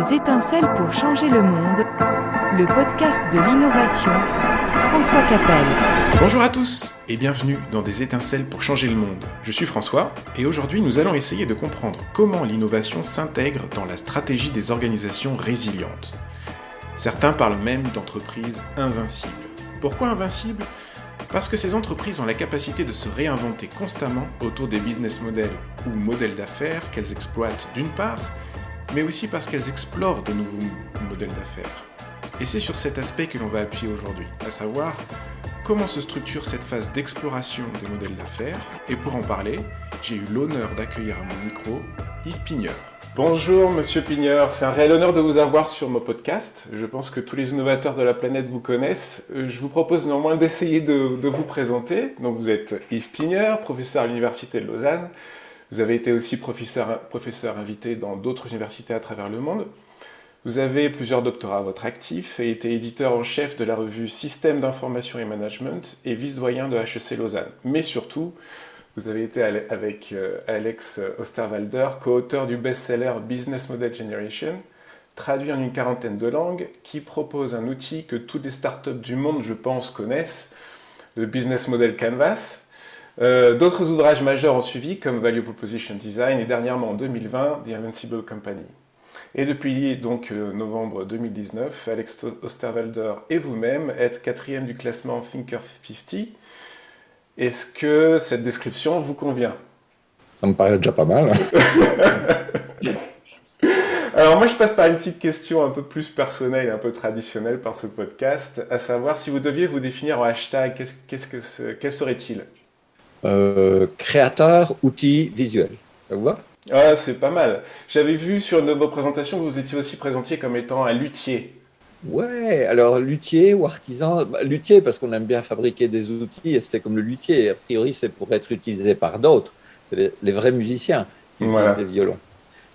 Des étincelles pour changer le monde, le podcast de l'innovation, François Capel. Bonjour à tous et bienvenue dans Des étincelles pour changer le monde. Je suis François et aujourd'hui nous allons essayer de comprendre comment l'innovation s'intègre dans la stratégie des organisations résilientes. Certains parlent même d'entreprises invincibles. Pourquoi invincibles? Parce que ces entreprises ont la capacité de se réinventer constamment autour des business models ou modèles d'affaires qu'elles exploitent d'une part, mais aussi parce qu'elles explorent de nouveaux modèles d'affaires. Et c'est sur cet aspect que l'on va appuyer aujourd'hui, à savoir comment se structure cette phase d'exploration des modèles d'affaires. Et pour en parler, j'ai eu l'honneur d'accueillir à mon micro Yves Pigneur. Bonjour Monsieur Pigneur, c'est un réel honneur de vous avoir sur mon podcast. Je pense que tous les innovateurs de la planète vous connaissent. Euh, je vous propose néanmoins d'essayer de, vous présenter. Donc vous êtes Yves Pigneur, professeur à l'Université de Lausanne. Vous avez été aussi professeur, invité dans d'autres universités à travers le monde. Vous avez plusieurs doctorats à votre actif et été éditeur en chef de la revue Système d'information et management et vice-doyen de HEC Lausanne. Mais surtout, vous avez été avec euh, Alex Osterwalder, co-auteur du best-seller Business Model Generation, traduit en une quarantaine de langues, qui propose un outil que toutes les startups du monde, je pense, connaissent, le Business Model Canvas. Euh, d'autres ouvrages majeurs ont suivi, comme Value Proposition Design et dernièrement en 2020, The Invincible Company. Et depuis donc euh, novembre 2019, Alex Osterwalder et vous-même êtes quatrième du classement Thinker 50 est-ce que cette description vous convient? Ça me paraît déjà pas mal. Alors moi je passe par une petite question un peu plus personnelle un peu traditionnelle par ce podcast, à savoir si vous deviez vous définir en hashtag, qu'est-ce que quel serait-il? Euh, Créateur, outil, visuel. Ça vous va? Ah c'est pas mal. J'avais vu sur une de vos présentations que vous étiez aussi présenté comme étant un luthier. Ouais, alors luthier ou artisan, bah, luthier parce qu'on aime bien fabriquer des outils et c'était comme le luthier. A priori, c'est pour être utilisé par d'autres. C'est les, vrais musiciens qui utilisent des violons.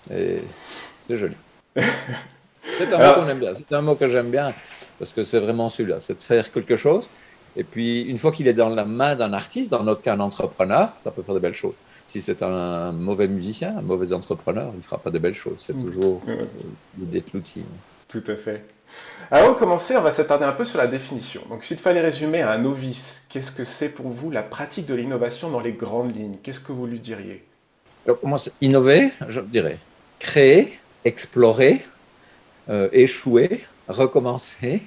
C'est joli. c'est un mot qu'on aime bien. C'est un mot que j'aime bien parce que c'est vraiment celui-là, c'est de faire quelque chose. Et puis, une fois qu'il est dans la main d'un artiste, dans notre cas un entrepreneur, ça peut faire de belles choses. Si c'est un mauvais musicien, un mauvais entrepreneur, il ne fera pas de belles choses. C'est toujours l'idée de l'outil. Tout à fait. Avant de commencer, on va s'attarder un peu sur la définition. Donc, s'il fallait résumer à un novice, qu'est-ce que c'est pour vous la pratique de l'innovation dans les grandes lignes? Qu'est-ce que vous lui diriez? Alors, Innover, je dirais créer, explorer, euh, échouer, recommencer.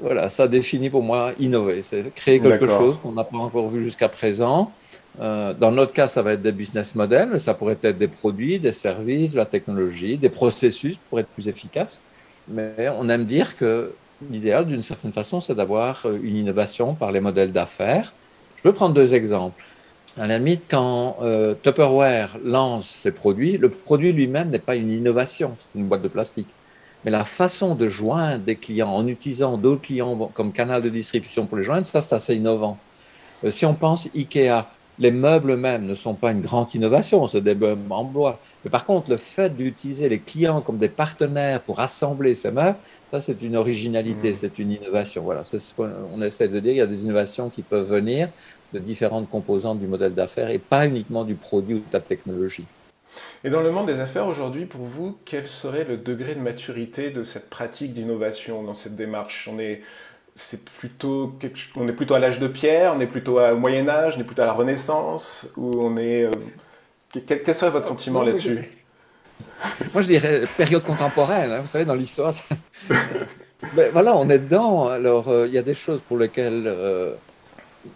Voilà, ça définit pour moi innover. C'est créer quelque chose qu'on n'a pas encore vu jusqu'à présent. Euh, dans notre cas, ça va être des business models, ça pourrait être des produits, des services, de la technologie, des processus pour être plus efficaces. Mais on aime dire que l'idéal, d'une certaine façon, c'est d'avoir euh, une innovation par les modèles d'affaires. Je peux prendre deux exemples. À la limite, quand euh, Tupperware lance ses produits, le produit lui-même n'est pas une innovation, c'est une boîte de plastique. Mais la façon de joindre des clients en utilisant d'autres clients comme canal de distribution pour les joindre, ça c'est assez innovant. Euh, si on pense IKEA, les meubles eux-mêmes ne sont pas une grande innovation, c'est des meubles en bois. Mais par contre, le fait d'utiliser les clients comme des partenaires pour assembler ces meubles, ça c'est une originalité, mmh. c'est une innovation. Voilà, c'est ce qu'on essaie de dire. Il y a des innovations qui peuvent venir de différentes composantes du modèle d'affaires et pas uniquement du produit ou de la technologie. Et dans le monde des affaires aujourd'hui, pour vous, quel serait le degré de maturité de cette pratique d'innovation dans cette démarche? On est c'est plutôt on est plutôt à l'âge de pierre, on est plutôt au Moyen Âge, on est plutôt à la Renaissance, ou on est euh, quel, serait votre sentiment là-dessus? Moi, je dirais période contemporaine. Hein, vous savez, dans l'histoire, ben, voilà, on est dedans. Alors, euh, il y a des choses pour lesquelles euh,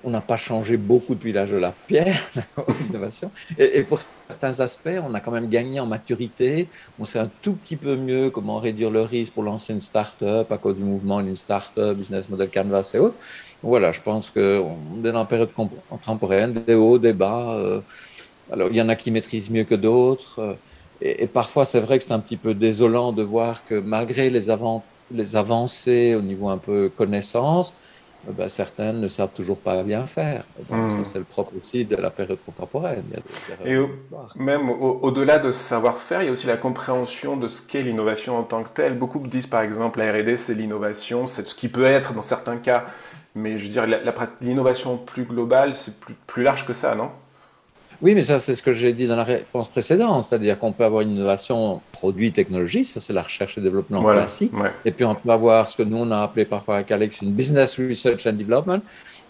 on n'a pas changé beaucoup depuis l'âge de la pierre, l'innovation. Et, et, pour certains aspects, on a quand même gagné en maturité. On sait un tout petit peu mieux comment réduire le risque pour lancer une start-up à cause du mouvement une start-up, business model canvas et autres. Voilà, je pense qu'on est dans la période contemporaine, des hauts, des bas. Euh, alors, il y en a qui maîtrisent mieux que d'autres. Euh, et, parfois, c'est vrai que c'est un petit peu désolant de voir que malgré les, les avancées au niveau un peu connaissance, ben, certaines ne savent toujours pas bien faire. Hmm. c'est le propre aussi de la période contemporaine. Et même au-delà de ce savoir-faire, il y a aussi la compréhension de ce qu'est l'innovation en tant que telle. Beaucoup disent par exemple la R&D, c'est l'innovation, c'est ce qui peut être dans certains cas. Mais je veux dire, l'innovation plus globale, c'est plus, plus large que ça, non? Oui, mais ça, c'est ce que j'ai dit dans la réponse précédente, c'est-à-dire qu'on peut avoir une innovation produit technologie, ça c'est la recherche et développement classique, et puis on peut avoir ce que nous on a appelé parfois avec Alex une business research and development,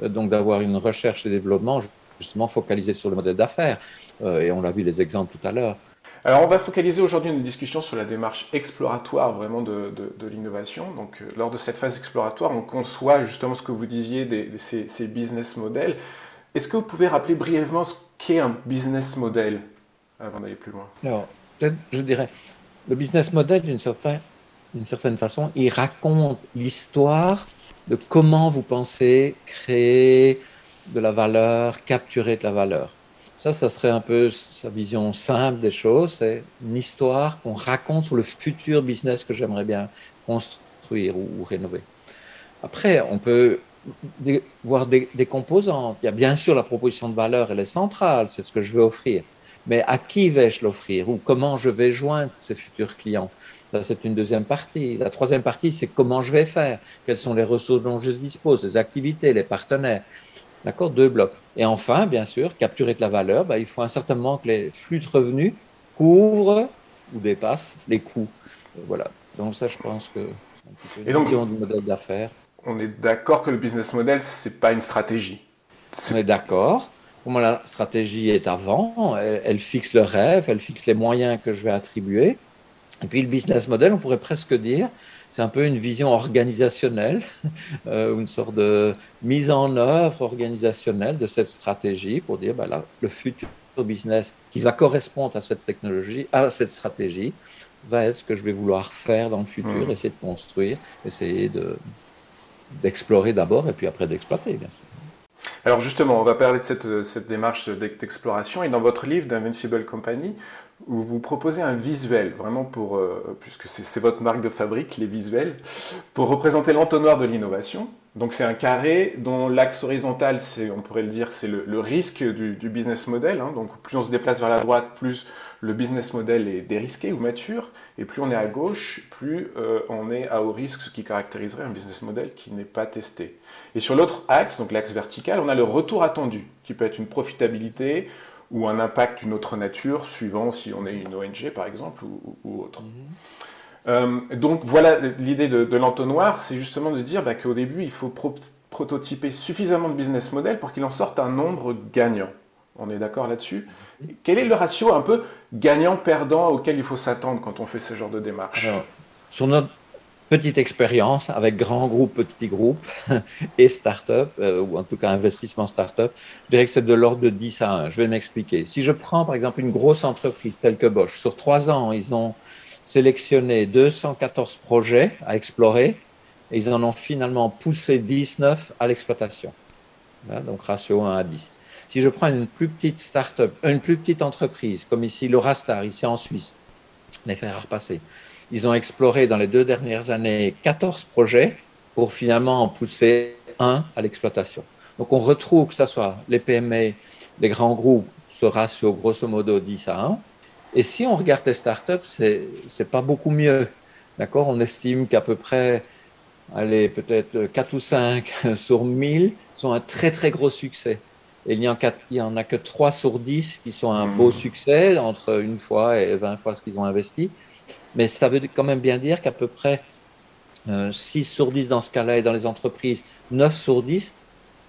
euh, donc d'avoir une recherche et développement justement focalisée sur le modèle d'affaires, euh, et on l'a vu les exemples tout à l'heure. Alors on va focaliser aujourd'hui une discussion sur la démarche exploratoire vraiment de, l'innovation. Donc euh, lors de cette phase exploratoire, on conçoit justement ce que vous disiez, des, ces, ces business models. Est-ce que vous pouvez rappeler brièvement ce qu'est un business model avant d'aller plus loin Alors, je dirais, le business model, d'une certaine, certaine façon, il raconte l'histoire de comment vous pensez créer de la valeur, capturer de la valeur. Ça, ça serait un peu sa vision simple des choses. C'est une histoire qu'on raconte sur le futur business que j'aimerais bien construire ou rénover. Après, on peut voir des, composantes. Il y a bien sûr la proposition de valeur, elle est centrale, c'est ce que je veux offrir. Mais à qui vais-je l'offrir ou comment je vais joindre ces futurs clients? Ça, c'est une deuxième partie. La troisième partie, c'est comment je vais faire, quelles sont les ressources dont je dispose, les activités, les partenaires? D'accord? Deux blocs. Et enfin, bien sûr, capturer de la valeur, bah, il faut un certain moment que les flux de revenus couvrent ou dépassent les coûts. Voilà. Donc ça, je pense que c'est une vision du modèle d'affaires on est d'accord que le business model, ce n'est pas une stratégie. On est d'accord. Pour moi, la stratégie est avant. Elle, fixe le rêve, elle fixe les moyens que je vais attribuer. Et puis le business model, on pourrait presque dire, c'est un peu une vision organisationnelle, euh, une sorte de mise en œuvre organisationnelle de cette stratégie pour dire, ben là, le futur business qui va correspondre à cette technologie, à cette stratégie, va être ce que je vais vouloir faire dans le futur, mmh. essayer de construire, essayer de, d'explorer d'abord et puis après d'exploiter, bien sûr. Alors justement, on va parler de cette, cette démarche d'exploration et dans votre livre d'Invincible Company, où vous proposez un visuel, vraiment pour, euh, puisque c'est votre marque de fabrique, les visuels, pour représenter l'entonnoir de l'innovation. Donc c'est un carré dont l'axe horizontal, on pourrait le dire, c'est le, risque du, business model. Hein. Donc plus on se déplace vers la droite, plus le business model est dérisqué ou mature, et plus on est à gauche, plus euh, on est à haut risque, ce qui caractériserait un business model qui n'est pas testé. Et sur l'autre axe, donc l'axe vertical, on a le retour attendu, qui peut être une profitabilité ou un impact d'une autre nature, suivant si on est une ONG par exemple ou, autre. Mhm. Euh, donc voilà l'idée de, l'entonnoir, c'est justement de dire bah, qu'au début il faut prototyper suffisamment de business model pour qu'il en sorte un nombre gagnant. On est d'accord là-dessus? Quel est le ratio un peu gagnant-perdant auquel il faut s'attendre quand on fait ce genre de démarche? Sur notre petite expérience avec grands groupes, petits groupes et start-up, euh, ou en tout cas investissement start-up, je dirais que c'est de l'ordre de 10 à 1. Je vais m'expliquer. Si je prends par exemple une grosse entreprise telle que Bosch, sur trois ans, ils ont sélectionné 214 projets à explorer et ils en ont finalement poussé 19 à l'exploitation. Donc ratio 1 à 10. Si je prends une plus petite start-up, une plus petite entreprise, comme ici l'Eurastar, ici en Suisse, les faire repasser, ils ont exploré dans les deux dernières années 14 projets pour finalement en pousser un à l'exploitation. Donc on retrouve que ce soit les PME, les grands groupes, ce ratio grosso modo 10 à 1. Et si on regarde les startups, c'est n'est pas beaucoup mieux. D'accord? On estime qu'à peu près, allez, peut-être 4 ou 5 sur 1000 sont un très très gros succès. Et il n'y en, en, a que 3 sur 10 qui sont un beau mmh. succès, entre une fois et 20 fois ce qu'ils ont investi. Mais ça veut quand même bien dire qu'à peu près 6 euh, sur 10 dans ce cas-là et dans les entreprises, 9 sur 10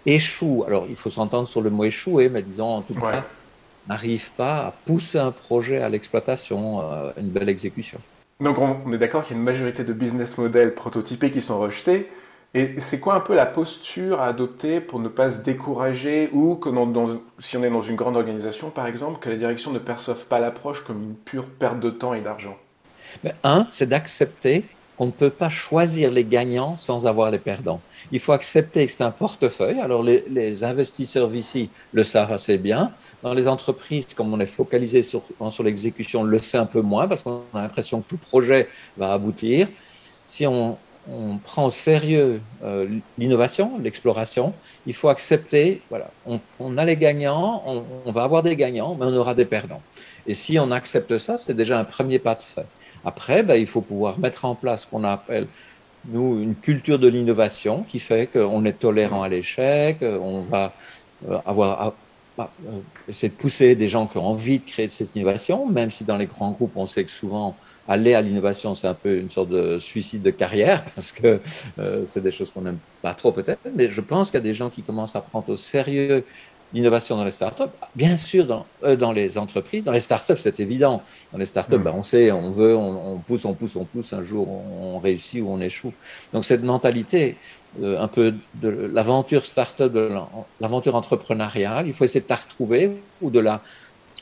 échouent. Alors, il faut s'entendre sur le mot échouer, mais disons en tout cas, n'arrivent pas à pousser un projet à l'exploitation, euh, une belle exécution. Donc, on est d'accord qu'il y a une majorité de business models prototypés qui sont rejetés. Et c'est quoi un peu la posture à adopter pour ne pas se décourager ou que si on est dans une grande organisation par exemple, que la direction ne perçoive pas l'approche comme une pure perte de temps et d'argent? Un, c'est d'accepter qu'on ne peut pas choisir les gagnants sans avoir les perdants. Il faut accepter que c'est un portefeuille. Alors les, investisseurs ici le savent assez bien. Dans les entreprises, comme on est focalisé sur, l'exécution, on le sait un peu moins parce qu'on a l'impression que tout projet va aboutir. Si on, on prend au sérieux euh, l'innovation, l'exploration, il faut accepter, voilà, on, a les gagnants, on, va avoir des gagnants, mais on aura des perdants. Et si on accepte ça, c'est déjà un premier pas de fait. Après, ben, il faut pouvoir mettre en place ce qu'on appelle, nous, une culture de l'innovation qui fait qu'on est tolérant à l'échec, on va euh, avoir bah, essayer de pousser des gens qui ont envie de créer cette innovation, même si dans les grands groupes, on sait que souvent aller à l'innovation, c'est un peu une sorte de suicide de carrière, parce que c'est des choses qu'on n'aime pas trop peut-être, mais je pense qu'il y a des gens qui commencent à prendre au sérieux l'innovation dans les startups, bien sûr dans, dans les entreprises, dans les startups c'est évident. Dans les startups, ben, on sait, on veut, on, pousse, on pousse, on pousse, un jour on, réussit ou on échoue. Donc cette mentalité, un peu de l'aventure startup, de l'aventure entrepreneuriale, il faut essayer de la retrouver ou de la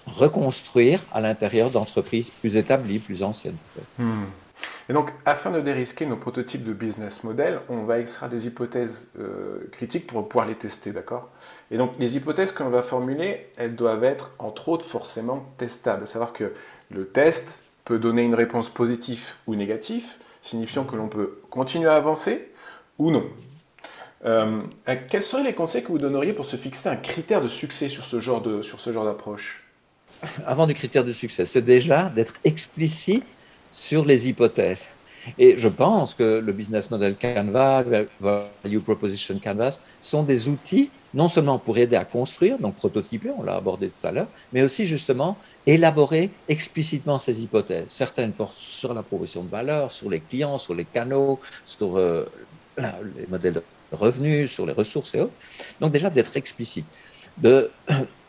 reconstruire à l'intérieur d'entreprises plus établies, plus anciennes. Hmm. Et donc, afin de dérisquer nos prototypes de business model, on va extraire des hypothèses euh, critiques pour pouvoir les tester, d'accord? Et donc, les hypothèses qu'on va formuler, elles doivent être, entre autres, forcément testables. Savoir que le test peut donner une réponse positive ou négative, signifiant que l'on peut continuer à avancer ou non. Euh, quels seraient les conseils que vous donneriez pour se fixer un critère de succès sur ce genre d'approche? Avant du critère de succès, c'est déjà d'être explicite sur les hypothèses. Et je pense que le business model Canvas, Value Proposition Canvas sont des outils non seulement pour aider à construire, donc prototyper, on l'a abordé tout à l'heure, mais aussi justement élaborer explicitement ces hypothèses. Certaines portent sur la proposition de valeur, sur les clients, sur les canaux, sur euh, les modèles de revenus, sur les ressources et autres. Donc déjà d'être explicite, de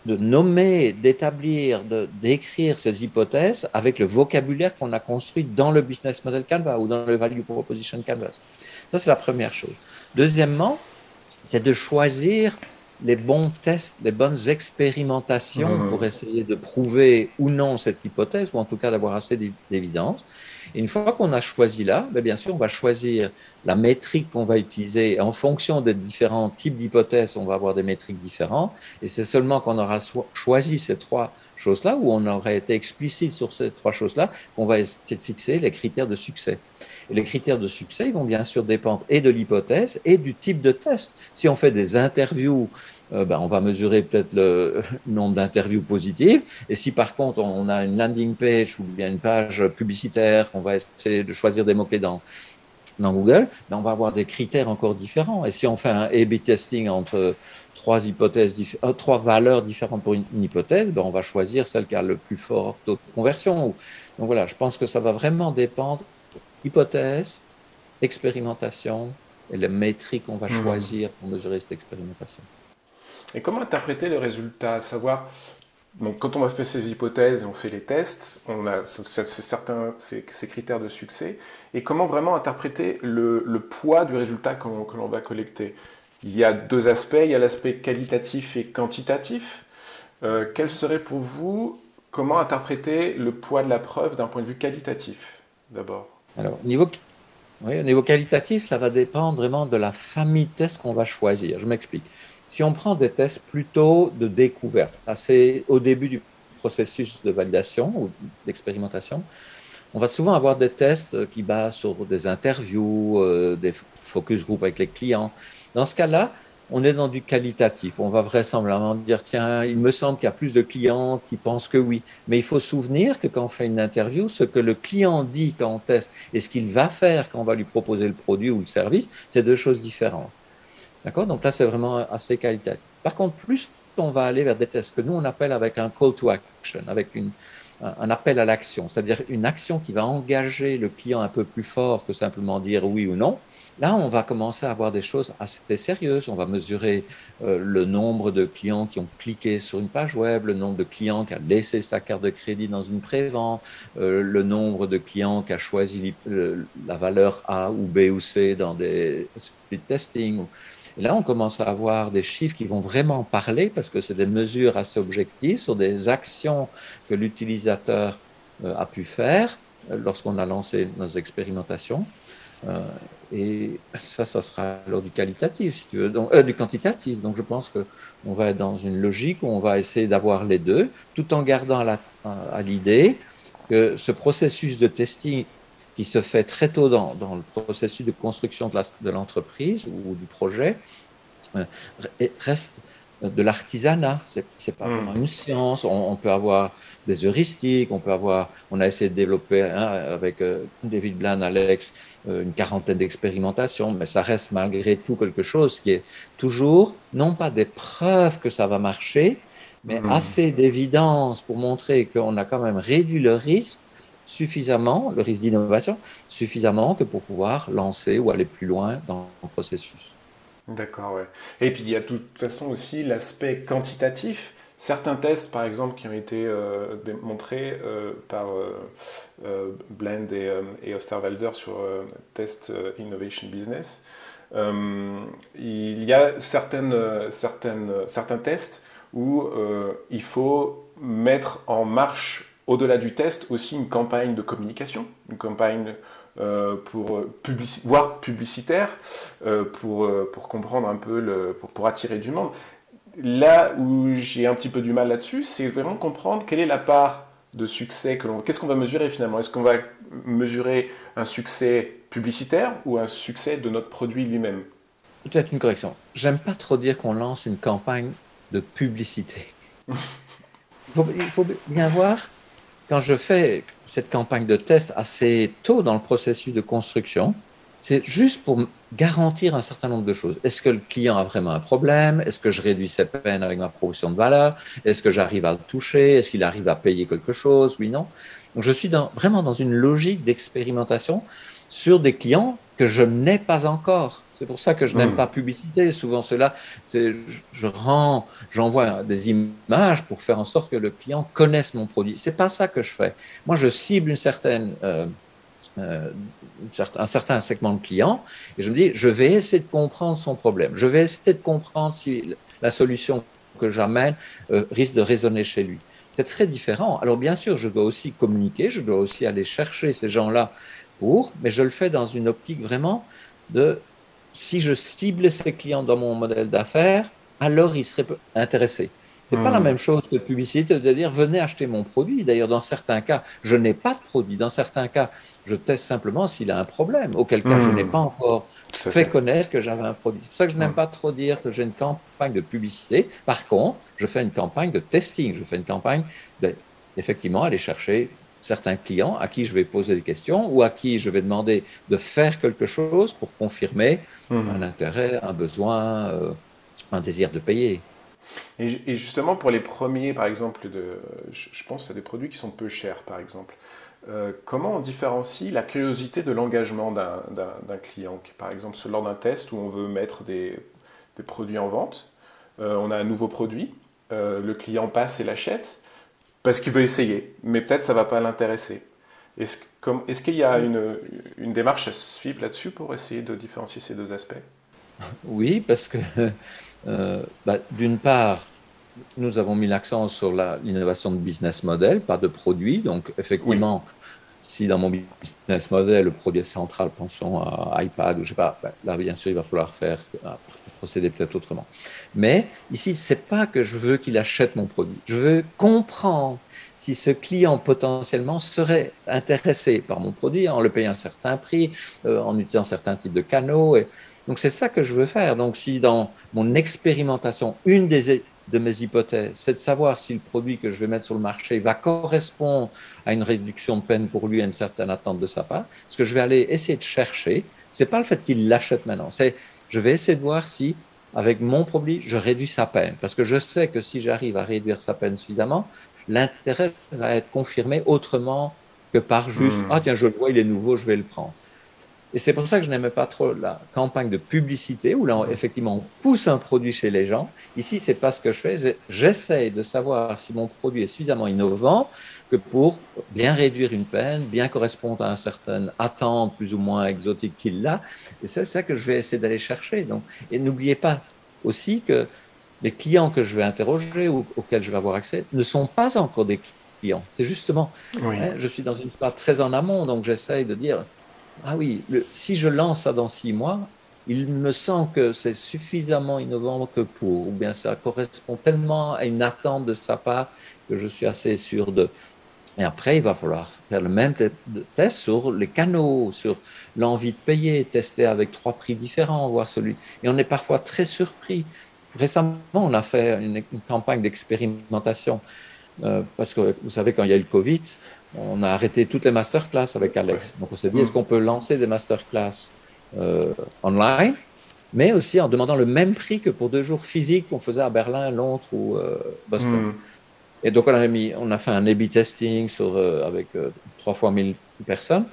de nommer, d'établir, d'écrire ces hypothèses avec le vocabulaire qu'on a construit dans le business model Canvas ou dans le value proposition Canvas. Ça, c'est la première chose. Deuxièmement, c'est de choisir les bons tests, les bonnes expérimentations mmh. pour essayer de prouver ou non cette hypothèse, ou en tout cas d'avoir assez d'évidence. Une fois qu'on a choisi là, ben, bien sûr, on va choisir la métrique qu'on va utiliser. en fonction des différents types d'hypothèses, on va avoir des métriques différentes. Et c'est seulement qu'on aura choisi ces trois choses-là, ou on aurait été explicite sur ces trois choses-là, qu'on va essayer de fixer les critères de succès. Les critères de succès, vont bien sûr dépendre et de l'hypothèse et du type de test. Si on fait des interviews euh, ben, on va mesurer peut-être le nombre d'interviews positives. Et si par contre on a une landing page ou bien une page publicitaire, on va essayer de choisir des mots-clés dans, dans Google, ben on va avoir des critères encore différents. Et si on fait un A-B testing entre trois hypothèses, euh, trois valeurs différentes pour une, hypothèse, ben on va choisir celle qui a le plus fort taux de conversion. Donc voilà, je pense que ça va vraiment dépendre hypothèse, expérimentation et les métriques qu'on va mmh. choisir pour mesurer cette expérimentation. Et comment interpréter le résultat? Savoir, donc, quand on va faire ces hypothèses et on fait les tests, on a certains ces, critères de succès. Et comment vraiment interpréter le, poids du résultat que l'on va collecter? Il y a deux aspects. Il y a l'aspect qualitatif et quantitatif. Euh, quel serait pour vous, comment interpréter le poids de la preuve d'un point de vue qualitatif, d'abord? Alors, niveau, oui, au niveau qualitatif, ça va dépendre vraiment de la famille de tests qu'on va choisir. Je m'explique. Si on prend des tests plutôt de découverte, assez au début du processus de validation ou d'expérimentation, on va souvent avoir des tests qui basent sur des interviews, euh, des focus group avec les clients. Dans ce cas-là, on est dans du qualitatif. On va vraisemblablement dire, tiens, il me semble qu'il y a plus de clients qui pensent que oui. Mais il faut souvenir que quand on fait une interview, ce que le client dit quand on teste et ce qu'il va faire quand on va lui proposer le produit ou le service, c'est deux choses différentes. D'accord? Donc là, c'est vraiment assez qualitatif. Par contre, plus on va aller vers des tests que nous, on appelle avec un call to action, avec un appel à l'action, c'est-à-dire une action qui va engager le client un peu plus fort que simplement dire oui ou non. Là, on va commencer à avoir des choses assez sérieuses. On va mesurer euh, le nombre de clients qui ont cliqué sur une page web, le nombre de clients qui a laissé sa carte de crédit dans une prévente, euh, le nombre de clients qui a choisi la valeur A ou B ou C dans des speed testing. Et là, on commence à avoir des chiffres qui vont vraiment parler parce que c'est des mesures assez objectives sur des actions que l'utilisateur euh, a pu faire lorsqu'on a lancé nos expérimentations. Euh, et ça, ça sera alors du qualitatif, si tu veux, donc, du quantitatif. Donc, je pense qu'on va être dans une logique où on va essayer d'avoir les deux, tout en gardant à l'idée que ce processus de testing qui se fait très tôt dans, dans le processus de construction de l'entreprise ou du projet, euh, reste de l'artisanat. C'est, pas hmm. vraiment une science. On, peut avoir des heuristiques, on peut avoir. On a essayé de développer hein, avec euh, David Blan, Alex, euh, une quarantaine d'expérimentations, mais ça reste malgré tout quelque chose qui est toujours non pas des preuves que ça va marcher, mais hmm. assez d'évidence pour montrer qu'on a quand même réduit le risque suffisamment, le risque d'innovation, suffisamment que pour pouvoir lancer ou aller plus loin dans le processus. D'accord, ouais. Et puis il y a de toute façon aussi l'aspect quantitatif. Certains tests, par exemple, qui ont été euh, démontrés euh, par euh, Blend et, et, Osterwalder sur Test Innovation Business, il y a certaines, certaines, certains tests où il faut mettre en marche, au-delà du test, aussi une campagne de communication, une campagne pour voire publicitaire, pour, pour comprendre un peu, pour, pour attirer du monde. Là où j'ai un petit peu du mal là-dessus, c'est vraiment comprendre quelle est la part de succès que l'on... Qu'est-ce qu'on va mesurer finalement? Est-ce qu'on va mesurer un succès publicitaire ou un succès de notre produit lui-même? Peut-être une correction. J'aime pas trop dire qu'on lance une campagne de publicité. il faut bien voir quand je fais cette campagne de test assez tôt dans le processus de construction, c'est juste pour garantir un certain nombre de choses. Est-ce que le client a vraiment un problème? Est-ce que je réduis ses peines avec ma proposition de valeur? Est-ce que j'arrive à le toucher? Est-ce qu'il arrive à payer quelque chose? Oui, non. Donc je suis dans, vraiment dans une logique d'expérimentation sur des clients que je n'ai pas encore. C'est pour ça que je n'aime hmm. pas publicité. Souvent, cela, c'est, je rends, j'envoie des images pour faire en sorte que le client connaisse mon produit. C'est pas ça que je fais. Moi, je cible une certaine, euh, euh, un certain segment de clients et je me dis, je vais essayer de comprendre son problème. Je vais essayer de comprendre si la solution que j'amène euh, risque de résonner chez lui. C'est très différent. Alors, bien sûr, je dois aussi communiquer, je dois aussi aller chercher ces gens-là pour, mais je le fais dans une optique vraiment de si je cible ces clients dans mon modèle d'affaires, alors ils seraient intéressés. C'est pas la hmm. même chose que publicité de dire venez acheter mon produit. D'ailleurs, dans certains cas, je n'ai pas de produit. Dans certains cas, je teste simplement s'il a un problème. Auquel cas, je hmm. n'ai pas encore fait, connaître que j'avais un produit. C'est pour ça que je n'aime hmm. pas trop dire que j'ai une campagne de publicité. Par contre, je fais une campagne de testing. Je fais une campagne d'effectivement aller chercher certains clients à qui je vais poser des questions ou à qui je vais demander de faire quelque chose pour confirmer mmh. un intérêt, un besoin, euh, un désir de payer. Et, justement, pour les premiers, par exemple, je pense à des produits qui sont peu chers, par exemple. Euh, comment on différencie la curiosité de l'engagement d'un client? Par exemple, lors d'un test où on veut mettre des, produits en vente, euh, on a un nouveau produit, le client passe et l'achète, parce qu'il veut essayer, mais peut-être ça ne va pas l'intéresser. Est-ce, est qu'il y a une, démarche à suivre là-dessus pour essayer de différencier ces deux aspects? Oui, parce que euh, bah, d'une part, nous avons mis l'accent sur l'innovation de business model, pas de produit. Donc, effectivement, si dans mon business model, le produit est central, pensons à iPad ou je sais pas, ben, là, bien sûr, il va falloir faire, euh, procéder peut-être autrement. Mais ici, c'est pas que je veux qu'il achète mon produit. Je veux comprendre si ce client potentiellement serait intéressé par mon produit en le payant un certain prix, euh, en utilisant certains types de canaux. Et... Donc, c'est ça que je veux faire. Donc, si dans mon expérimentation, une des de mes hypothèses, c'est de savoir si le produit que je vais mettre sur le marché va correspondre à une réduction de peine pour lui, à une certaine attente de sa part. Ce que je vais aller essayer de chercher, c'est pas le fait qu'il l'achète maintenant, c'est je vais essayer de voir si avec mon produit, je réduis sa peine. Parce que je sais que si j'arrive à réduire sa peine suffisamment, l'intérêt va être confirmé autrement que par juste, hmm. ah tiens, je le vois, il est nouveau, je vais le prendre. Et c'est pour ça que je n'aimais pas trop la campagne de publicité où là, effectivement, on pousse un produit chez les gens. Ici, c'est pas ce que je fais. J'essaie de savoir si mon produit est suffisamment innovant que pour bien réduire une peine, bien correspondre à une certaine attente plus ou moins exotique qu'il a. Et c'est ça que je vais essayer d'aller chercher. Donc, et n'oubliez pas aussi que les clients que je vais interroger ou auxquels je vais avoir accès ne sont pas encore des clients. C'est justement, hein, je suis dans une phase très en amont, donc j'essaie de dire, ah oui, si je lance ça dans six mois, il me semble que c'est suffisamment innovant que pour, ou bien ça correspond tellement à une attente de sa part que je suis assez sûr de. Et après, il va falloir faire le même test sur les canaux, sur l'envie de payer, tester avec trois prix différents, voir celui. Et on est parfois très surpris. Récemment, on a fait une, campagne d'expérimentation euh, parce que vous savez, quand il y a eu le Covid, on a arrêté toutes les masterclass avec Alex. Donc on s'est dit, est-ce qu'on peut lancer des masterclass euh, online, mais aussi en demandant le même prix que pour deux jours physiques qu'on faisait à Berlin, Londres ou euh, Boston. Hmm. Et donc on a, mis, on a fait un A-B testing sur, euh, avec trois fois 1000 personnes,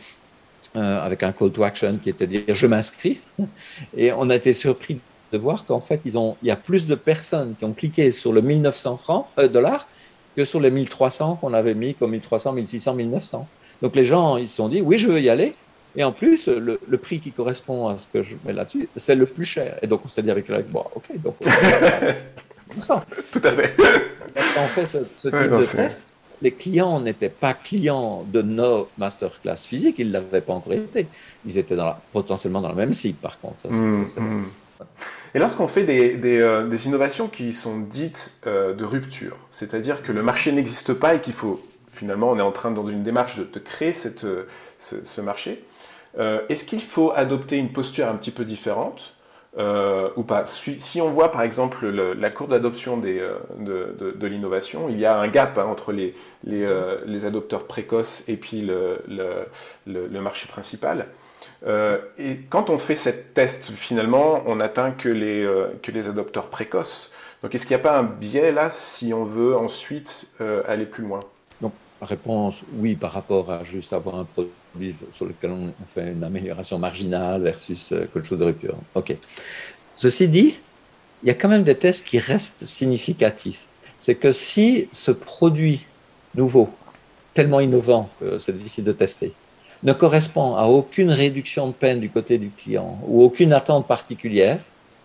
avec un call to action qui était de dire je m'inscris. Et on a été surpris de voir qu'en fait, ils ont, il y a plus de personnes qui ont cliqué sur le 1900 francs, dollars que sur les 1300 qu'on avait mis comme 1300, 1600, 1900. Donc les gens, ils se sont dit, oui, je veux y aller. Et en plus, le, prix qui correspond à ce que je mets là-dessus, c'est le plus cher. Et donc on s'est dit avec le bon, ok, donc on ça. Tout à fait. Quand on fait ce, type de test, les clients n'étaient pas clients de nos masterclass physiques, ils ne l'avaient pas encore été. Ils étaient dans potentiellement dans la même cible, par contre. Mmh, mmh. Et lorsqu'on fait des, euh, innovations qui sont dites euh, de rupture, c'est-à-dire que le marché n'existe pas et qu'il faut finalement, on est en train, dans une démarche de, créer cette, euh, ce, marché. Est-ce qu'il faut adopter une posture un petit peu différente ou pas? Si, on voit par exemple la courbe d'adoption de, de, l'innovation, il y a un gap hein, entre les, les, les, adopteurs précoces et puis le, le, marché principal. Et quand on fait cette test, finalement, on n'atteint que les, que les adopteurs précoces. Donc est-ce qu'il n'y a pas un biais là si on veut ensuite aller plus loin? Réponse oui par rapport à juste avoir un produit sur lequel on fait une amélioration marginale versus euh, quelque chose de rupture. OK. Ceci dit, il y a quand même des tests qui restent significatifs. C'est que si ce produit nouveau, tellement innovant que c'est difficile de tester, ne correspond à aucune réduction de peine du côté du client ou aucune attente particulière,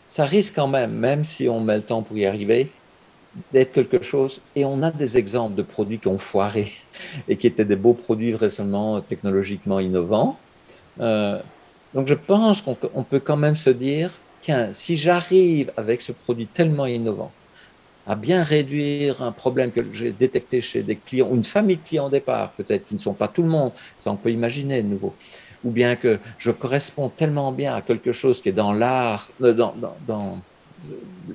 ça risque quand même, même si on met le temps pour y arriver, d'être quelque chose. Et on a des exemples de produits qui ont foiré et qui étaient des beaux produits récemment technologiquement innovants. Euh, donc je pense qu'on peut quand même se dire, tiens, si j'arrive avec ce produit tellement innovant à bien réduire un problème que j'ai détecté chez des clients, ou une famille de clients au départ, peut-être qui ne sont pas tout le monde, ça on peut imaginer de nouveau, ou bien que je corresponds tellement bien à quelque chose qui est dans l'art, euh, dans,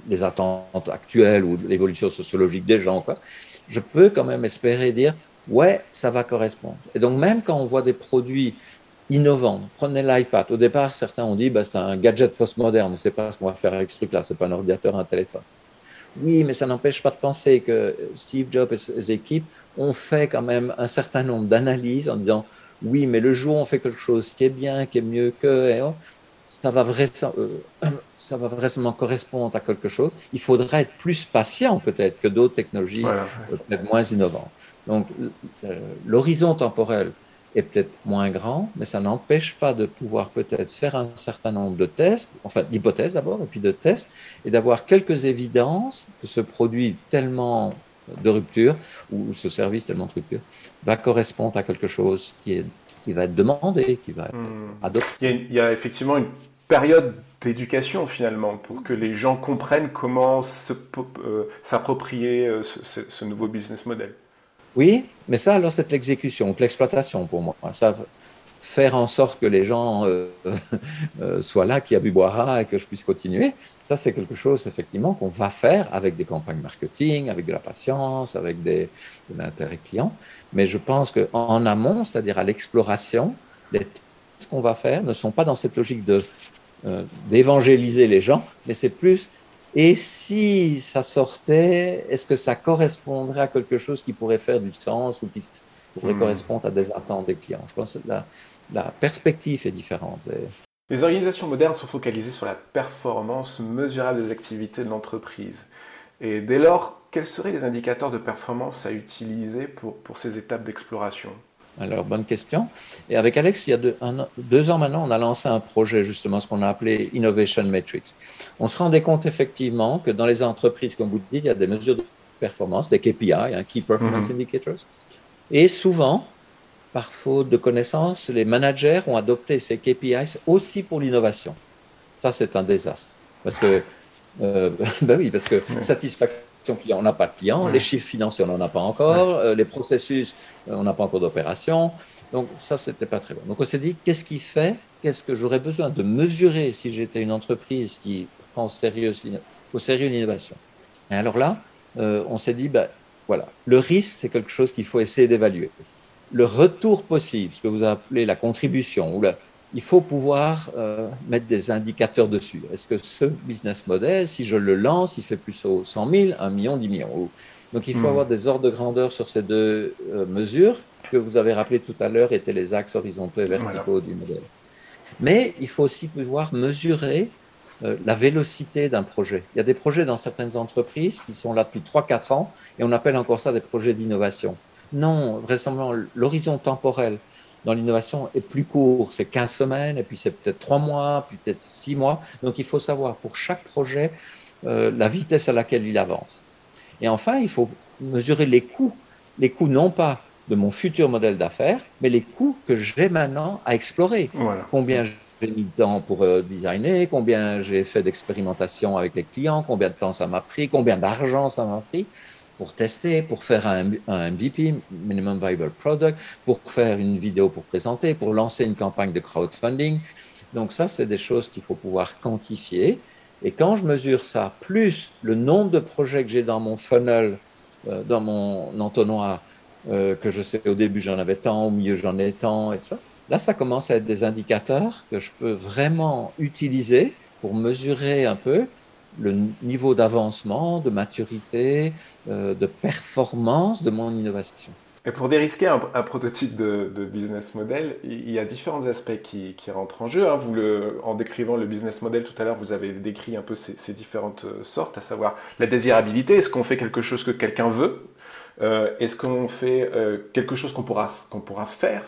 les attentes actuelles ou l'évolution sociologique des gens, quoi, je peux quand même espérer dire, ouais, ça va correspondre. Et donc, même quand on voit des produits innovants, prenez l'iPad. Au départ, certains ont dit, bah, c'est un gadget postmoderne, on ne sait pas ce qu'on va faire avec ce truc-là, c'est pas un ordinateur, un téléphone. Oui, mais ça n'empêche pas de penser que Steve Jobs et ses équipes ont fait quand même un certain nombre d'analyses en disant, oui, mais le jour où on fait quelque chose qui est bien, qui est mieux que, ça va, euh, ça va vraisemblablement correspondre à quelque chose. Il faudra être plus patient peut-être que d'autres technologies euh, peut-être moins innovantes. Donc euh, l'horizon temporel est peut-être moins grand, mais ça n'empêche pas de pouvoir peut-être faire un certain nombre de tests, enfin d'hypothèses d'abord, et puis de tests, et d'avoir quelques évidences que ce produit tellement de rupture, ou ce service tellement de rupture, va correspondre à quelque chose qui est qui va être demandé, qui va être hmm. adopté. Il y, a, effectivement une période d'éducation finalement pour que les gens comprennent comment euh, s'approprier euh, ce, nouveau business model. Oui, mais ça alors c'est l'exécution, l'exploitation pour moi. Ça, faire en sorte que les gens euh, soient là, qui a bu boira et que je puisse continuer, ça c'est quelque chose effectivement qu'on va faire avec des campagnes marketing, avec de la patience, avec des, de l'intérêt client. Mais je pense qu'en amont, c'est-à-dire à, l'exploration, les tests qu'on va faire ne sont pas dans cette logique de, euh, d'évangéliser les gens, mais c'est plus et si ça sortait, est-ce que ça correspondrait à quelque chose qui pourrait faire du sens ou qui pourrait hmm. correspondre à des attentes des clients? Je pense que la, la perspective est différente. Les organisations modernes sont focalisées sur la performance mesurable des activités de l'entreprise. Et dès lors, quels seraient les indicateurs de performance à utiliser pour, pour ces étapes d'exploration? Alors, bonne question. Et avec Alex, il y a deux, ans maintenant, on a lancé un projet, justement, ce qu'on a appelé Innovation Metrics. On se rendait compte effectivement que dans les entreprises, comme vous dites, il y a des mesures de performance, des KPI, un Key Performance mhm. Indicators. Et souvent, par faute de connaissances, les managers ont adopté ces KPIs aussi pour l'innovation. Ça, c'est un désastre. Parce que, euh, ben oui, parce que satisfaction client, on n'a pas de client, les chiffres financiers, on n'en a pas encore, euh, les processus, euh, on n'a pas encore d'opération. Donc, ça, c'était pas très bon. Donc, on s'est dit, qu'est-ce qui fait Qu'est-ce que j'aurais besoin de mesurer si j'étais une entreprise qui prend au sérieux, au sérieux l'innovation Et alors là, on s'est dit, ben, voilà, le risque, c'est quelque chose qu'il faut essayer d'évaluer. Le retour possible, ce que vous appelez la contribution ou il faut pouvoir euh, mettre des indicateurs dessus. Est-ce que ce business model, si je le lance, il fait plus au 100 000, 1 million, 10 millions? Donc il faut hmm. avoir des ordres de grandeur sur ces deux euh, mesures que vous avez rappelé tout à l'heure étaient les axes horizontaux et verticaux du modèle. Mais il faut aussi pouvoir mesurer euh, la vélocité d'un projet. Il y a des projets dans certaines entreprises qui sont là depuis 3-4 ans et on appelle encore ça des projets d'innovation. Non, vraisemblablement, l'horizon temporel dans l'innovation est plus court. C'est 15 semaines, et puis c'est peut-être 3 mois, puis peut-être 6 mois. Donc il faut savoir pour chaque projet euh, la vitesse à laquelle il avance. Et enfin, il faut mesurer les coûts. Les coûts non pas de mon futur modèle d'affaires, mais les coûts que j'ai maintenant à explorer. Combien j'ai mis de temps pour euh, designer, combien j'ai fait d'expérimentation avec les clients, combien de temps ça m'a pris, combien d'argent ça m'a pris pour tester, pour faire un, MVP, Minimum Viable Product, pour faire une vidéo pour présenter, pour lancer une campagne de crowdfunding. Donc ça, c'est des choses qu'il faut pouvoir quantifier. Et quand je mesure ça, plus le nombre de projets que j'ai dans mon funnel, euh, dans mon entonnoir, euh, que je sais au début j'en avais tant, au milieu j'en ai tant, et là, ça commence à être des indicateurs que je peux vraiment utiliser pour mesurer un peu le niveau d'avancement, de maturité, euh, de performance de mon innovation. Et pour dérisquer un, prototype de, business model, il y a différents aspects qui, rentrent en jeu. Hein. En décrivant le business model tout à l'heure, vous avez décrit un peu ces, différentes euh, sortes, à savoir la désirabilité. Est-ce qu'on fait quelque chose que quelqu'un veut? Euh, Est-ce qu'on fait quelque chose qu'on pourra, qu'on pourra faire?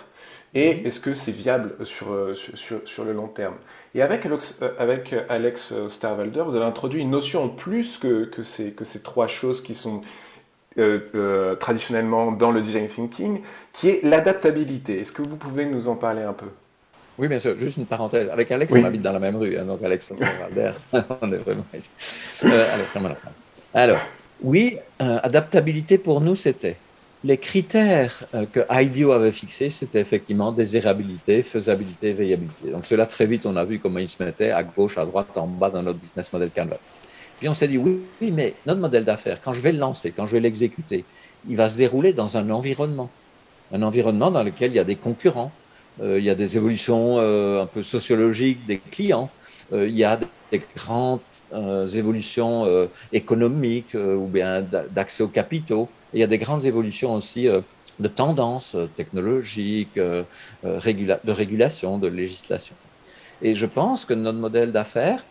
Et mhm. est-ce que c'est viable sur, sur, sur, le long terme? Et avec Alex, avec Alex Starvalder, vous avez introduit une notion en plus que, que, ces, que ces trois choses qui sont euh, euh, traditionnellement dans le design thinking, qui est l'adaptabilité. Est-ce que vous pouvez nous en parler un peu? Oui, bien sûr. Juste une parenthèse. Avec Alex, on habite dans la même rue. Hein, donc, Alex, on est vraiment ici. Euh, alors, oui, adaptabilité pour nous, c'était les critères que IDEO avait fixés, c'était effectivement désirabilité, faisabilité, veillabilité. Donc, cela, très vite, on a vu comment ils se mettaient à gauche, à droite, en bas dans notre business model Canvas. Puis on s'est dit, oui, mais notre modèle d'affaires, quand je vais le lancer, quand je vais l'exécuter, il va se dérouler dans un environnement. Un environnement dans lequel il y a des concurrents, euh, il y a des évolutions euh, un peu sociologiques des clients, euh, il y a des grandes évolutions économiques ou bien d'accès aux capitaux, il y a des grandes évolutions aussi de tendances technologiques, de régulation, de législation. Et je pense que notre modèle d'affaires,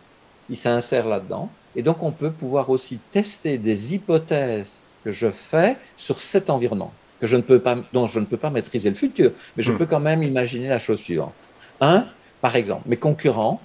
il s'insère là-dedans. Et donc, on peut pouvoir aussi tester des hypothèses que je fais sur cet environnement, que je ne peux pas, dont je ne peux pas maîtriser le futur, mais je hmm. peux quand même imaginer la chose suivante. Un, par exemple, mes concurrents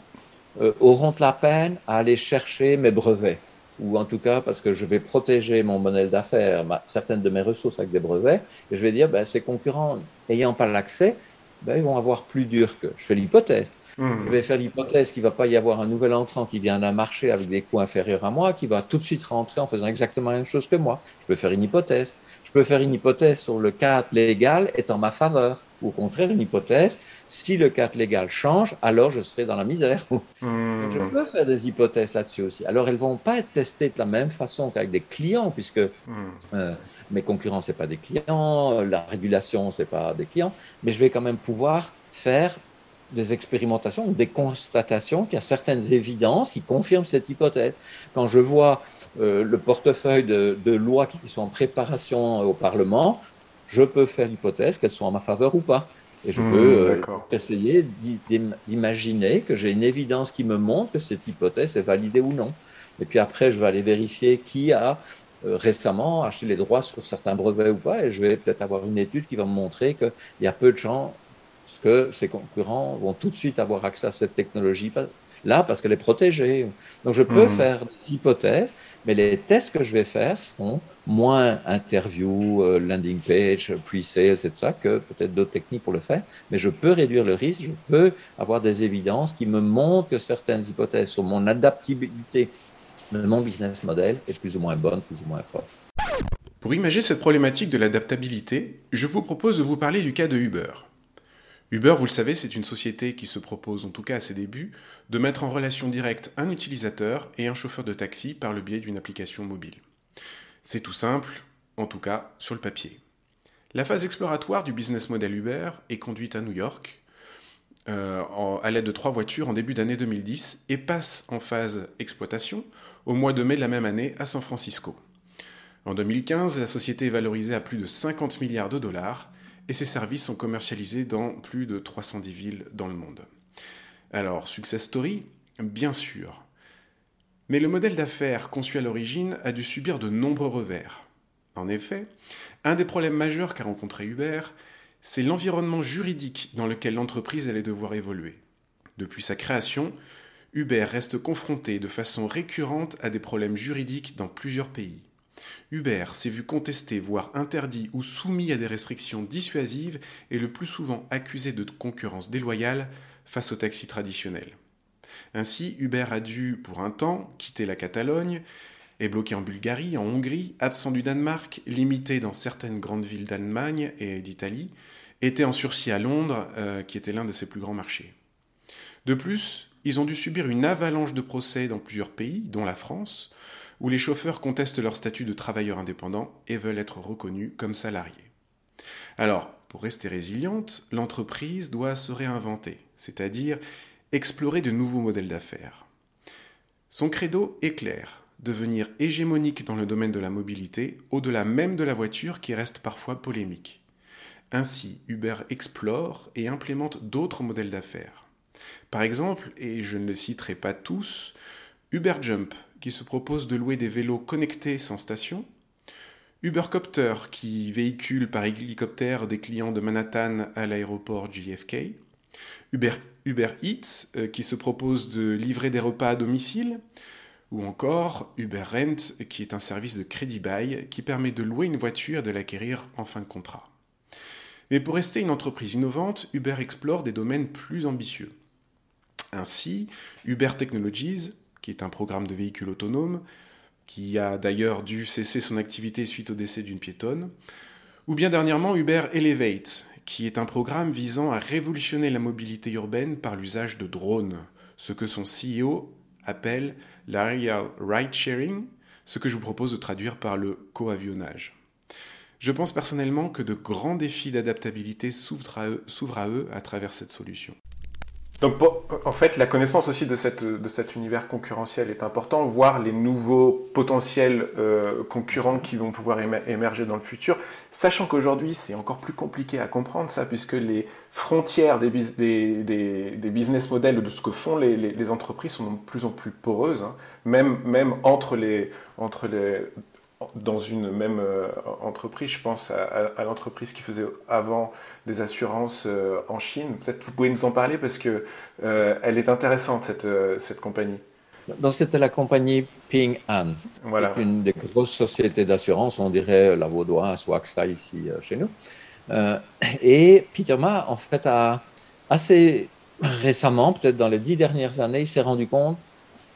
euh, auront la peine à aller chercher mes brevets, ou en tout cas parce que je vais protéger mon modèle d'affaires, certaines de mes ressources avec des brevets, et je vais dire, ben, ces concurrents n'ayant pas l'accès, ben, ils vont avoir plus dur que. Je fais l'hypothèse. Hmm. Je vais faire l'hypothèse qu'il ne va pas y avoir un nouvel entrant qui vient d'un marché avec des coûts inférieurs à moi, qui va tout de suite rentrer en faisant exactement la même chose que moi. Je peux faire une hypothèse. Je peux faire une hypothèse sur le cadre légal est en ma faveur. Ou au contraire, une hypothèse, si le cadre légal change, alors je serai dans la misère. Hmm. je peux faire des hypothèses là-dessus aussi. Alors, elles ne vont pas être testées de la même façon qu'avec des clients, puisque hmm. euh, mes concurrents, ce pas des clients, la régulation, ce pas des clients, mais je vais quand même pouvoir faire des expérimentations des constatations qu'il y a certaines évidences qui confirment cette hypothèse. Quand je vois euh, le portefeuille de, lois qui sont en préparation au Parlement, je peux faire l'hypothèse qu'elles sont en ma faveur ou pas. Et je hmm, peux euh, essayer d'imaginer que j'ai une évidence qui me montre que cette hypothèse est validée ou non. Et puis après, je vais aller vérifier qui a euh, récemment acheté les droits sur certains brevets ou pas, et je vais peut-être avoir une étude qui va me montrer qu'il y a peu de gens que ses concurrents vont tout de suite avoir accès à cette technologie là parce qu'elle est protégée. Donc je peux mhm. faire des hypothèses, mais les tests que je vais faire seront moins interview, euh, landing page, pre-sales, et ça, que peut-être d'autres techniques pour le faire. Mais je peux réduire le risque, je peux avoir des évidences qui me montrent que certaines hypothèses sur mon adaptabilité de mon business model est plus ou moins bonne, plus ou moins forte. Pour imaginer cette problématique de l'adaptabilité, je vous propose de vous parler du cas de Uber. Uber, vous le savez, c'est une société qui se propose, en tout cas à ses débuts, de mettre en relation directe un utilisateur et un chauffeur de taxi par le biais d'une application mobile. C'est tout simple, en tout cas sur le papier. La phase exploratoire du business model Uber est conduite à New York. euh, à l'aide de trois voitures en début d'année 2010 et passe en phase exploitation au mois de mai de la même année à San Francisco. En 2015, la société est valorisée à plus de 50 milliards de dollars et ses services sont commercialisés dans plus de 310 villes dans le monde. Alors, success story Bien sûr. Mais le modèle d'affaires conçu à l'origine a dû subir de nombreux revers. En effet, un des problèmes majeurs qu'a rencontré Uber, c'est l'environnement juridique dans lequel l'entreprise allait devoir évoluer. Depuis sa création, Uber reste confronté de façon récurrente à des problèmes juridiques dans plusieurs pays. Uber s'est vu contesté, voire interdit ou soumis à des restrictions dissuasives et le plus souvent accusé de concurrence déloyale face aux taxis traditionnels. Ainsi, Uber a dû, pour un temps, quitter la Catalogne, est bloqué en Bulgarie, en Hongrie, absent du Danemark, limité dans certaines grandes villes d'Allemagne et d'Italie, était en sursis à Londres, euh, qui était l'un de ses plus grands marchés. De plus, ils ont dû subir une avalanche de procès dans plusieurs pays, dont la France, où les chauffeurs contestent leur statut de travailleurs indépendants et veulent être reconnus comme salariés. Alors, pour rester résiliente, l'entreprise doit se réinventer, c'est-à-dire explorer de nouveaux modèles d'affaires. Son credo est clair, devenir hégémonique dans le domaine de la mobilité, au-delà même de la voiture qui reste parfois polémique. Ainsi, Uber explore et implémente d'autres modèles d'affaires. Par exemple, et je ne le citerai pas tous, Uber Jump, qui se propose de louer des vélos connectés sans station, Ubercopter, qui véhicule par hélicoptère des clients de Manhattan à l'aéroport JFK, Uber, Eats, euh, qui se propose de livrer des repas à domicile, ou encore Uber Rent, qui est un service de crédit bail qui permet de louer une voiture et de l'acquérir en fin de contrat. Mais pour rester une entreprise innovante, Uber explore des domaines plus ambitieux. Ainsi, Uber Technologies, qui est un programme de véhicules autonomes, qui a d'ailleurs dû cesser son activité suite au décès d'une piétonne, ou bien dernièrement Uber Elevate, qui est un programme visant à révolutionner la mobilité urbaine par l'usage de drones, ce que son CEO appelle l'Aerial Ride Sharing, ce que je vous propose de traduire par le coavionnage. Je pense personnellement que de grands défis d'adaptabilité s'ouvrent à, eux à travers cette solution. Donc, en fait, la connaissance aussi de, cet univers concurrentiel est important, voir les nouveaux potentiels euh, concurrents qui vont pouvoir émerger dans le futur, sachant qu'aujourd'hui, c'est encore plus compliqué à comprendre ça, puisque les frontières des, business models de ce que font les, entreprises sont de plus en plus poreuses, hein. même, entre les, dans une même euh, entreprise, je pense à, l'entreprise qui faisait avant des assurances euh, en Chine. Peut-être vous pouvez nous en parler parce que euh, elle est intéressante cette, cette compagnie. Donc c'était la compagnie Ping An, voilà. une des grosses sociétés d'assurance, on dirait la Vaudoise ou AXA ici chez nous. et Peter Ma, en fait, a assez récemment, peut-être dans les dix dernières années, il s'est rendu compte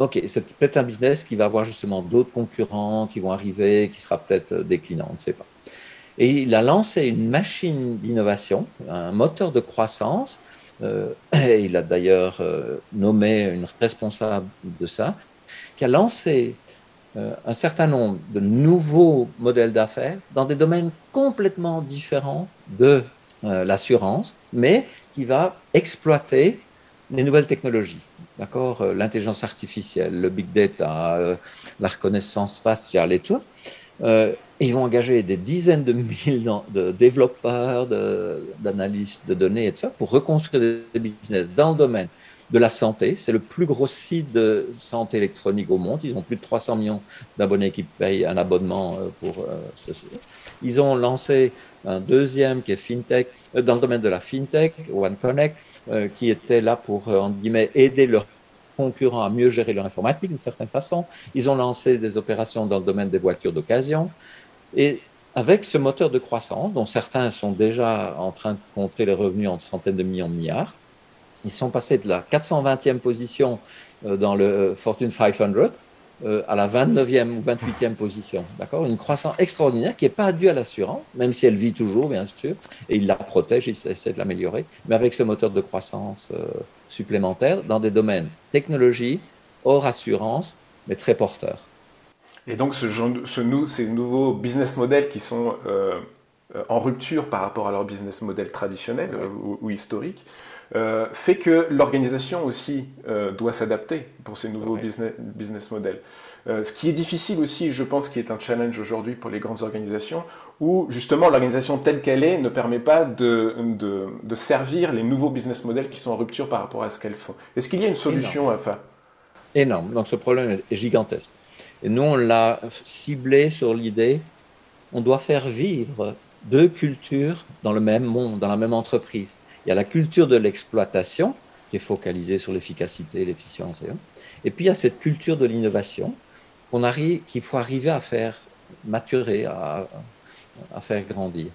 Ok, c'est peut-être un business qui va avoir justement d'autres concurrents qui vont arriver, qui sera peut-être euh, déclinant, on ne sait pas. Et il a lancé une machine d'innovation, un moteur de croissance. Euh, et il a d'ailleurs euh, nommé une responsable de ça, qui a lancé un certain nombre de nouveaux modèles d'affaires dans des domaines complètement différents de l'assurance, mais qui va exploiter les nouvelles technologies. D'accord euh, L'intelligence artificielle, le big data, euh, la reconnaissance faciale et tout. Euh, ils vont engager des dizaines de milliers de développeurs, d'analystes de, données et tout ça pour reconstruire des business dans le domaine de la santé. C'est le plus gros site de santé électronique au monde. Ils ont plus de 300 millions d'abonnés qui payent un abonnement pour ce Ils ont lancé un deuxième qui est FinTech, dans le domaine de la FinTech, OneConnect, euh, qui étaient là pour, euh, guillemets, aider leurs concurrents à mieux gérer leur informatique d'une certaine façon. Ils ont lancé des opérations dans le domaine des voitures d'occasion. Et avec ce moteur de croissance, dont certains sont déjà en train de compter les revenus en centaines de millions de milliards, ils sont passés de la 420e position euh, dans le Fortune 500 euh, à la 29e ou 28e position. D'accord? Une croissance extraordinaire qui n'est pas due à l'assurance, même si elle vit toujours, bien sûr, et il la protège, il essaie de l'améliorer, mais avec ce moteur de croissance euh, supplémentaire dans des domaines technologie, hors assurance, mais très porteurs. Et donc, ce, ce ces nouveaux business models qui sont euh, en rupture par rapport à leur business model traditionnel ou, historique, fait que l'organisation aussi doit s'adapter pour ces nouveaux business, business models. ce qui est difficile aussi, je pense, qui est un challenge aujourd'hui pour les grandes organisations, où justement l'organisation telle qu'elle est ne permet pas de, de, servir les nouveaux business models qui sont en rupture par rapport à ce qu'elles font. Est-ce qu'il y a une solution à ça Énorme. Donc ce problème est gigantesque. Et nous, on l'a ciblé sur l'idée, on doit faire vivre deux cultures dans le même monde, dans la même entreprise. Il y a la culture de l'exploitation, qui est focalisée sur l'efficacité, l'efficience, et puis il y a cette culture de l'innovation qu'il faut arriver à faire maturer, à, à faire grandir.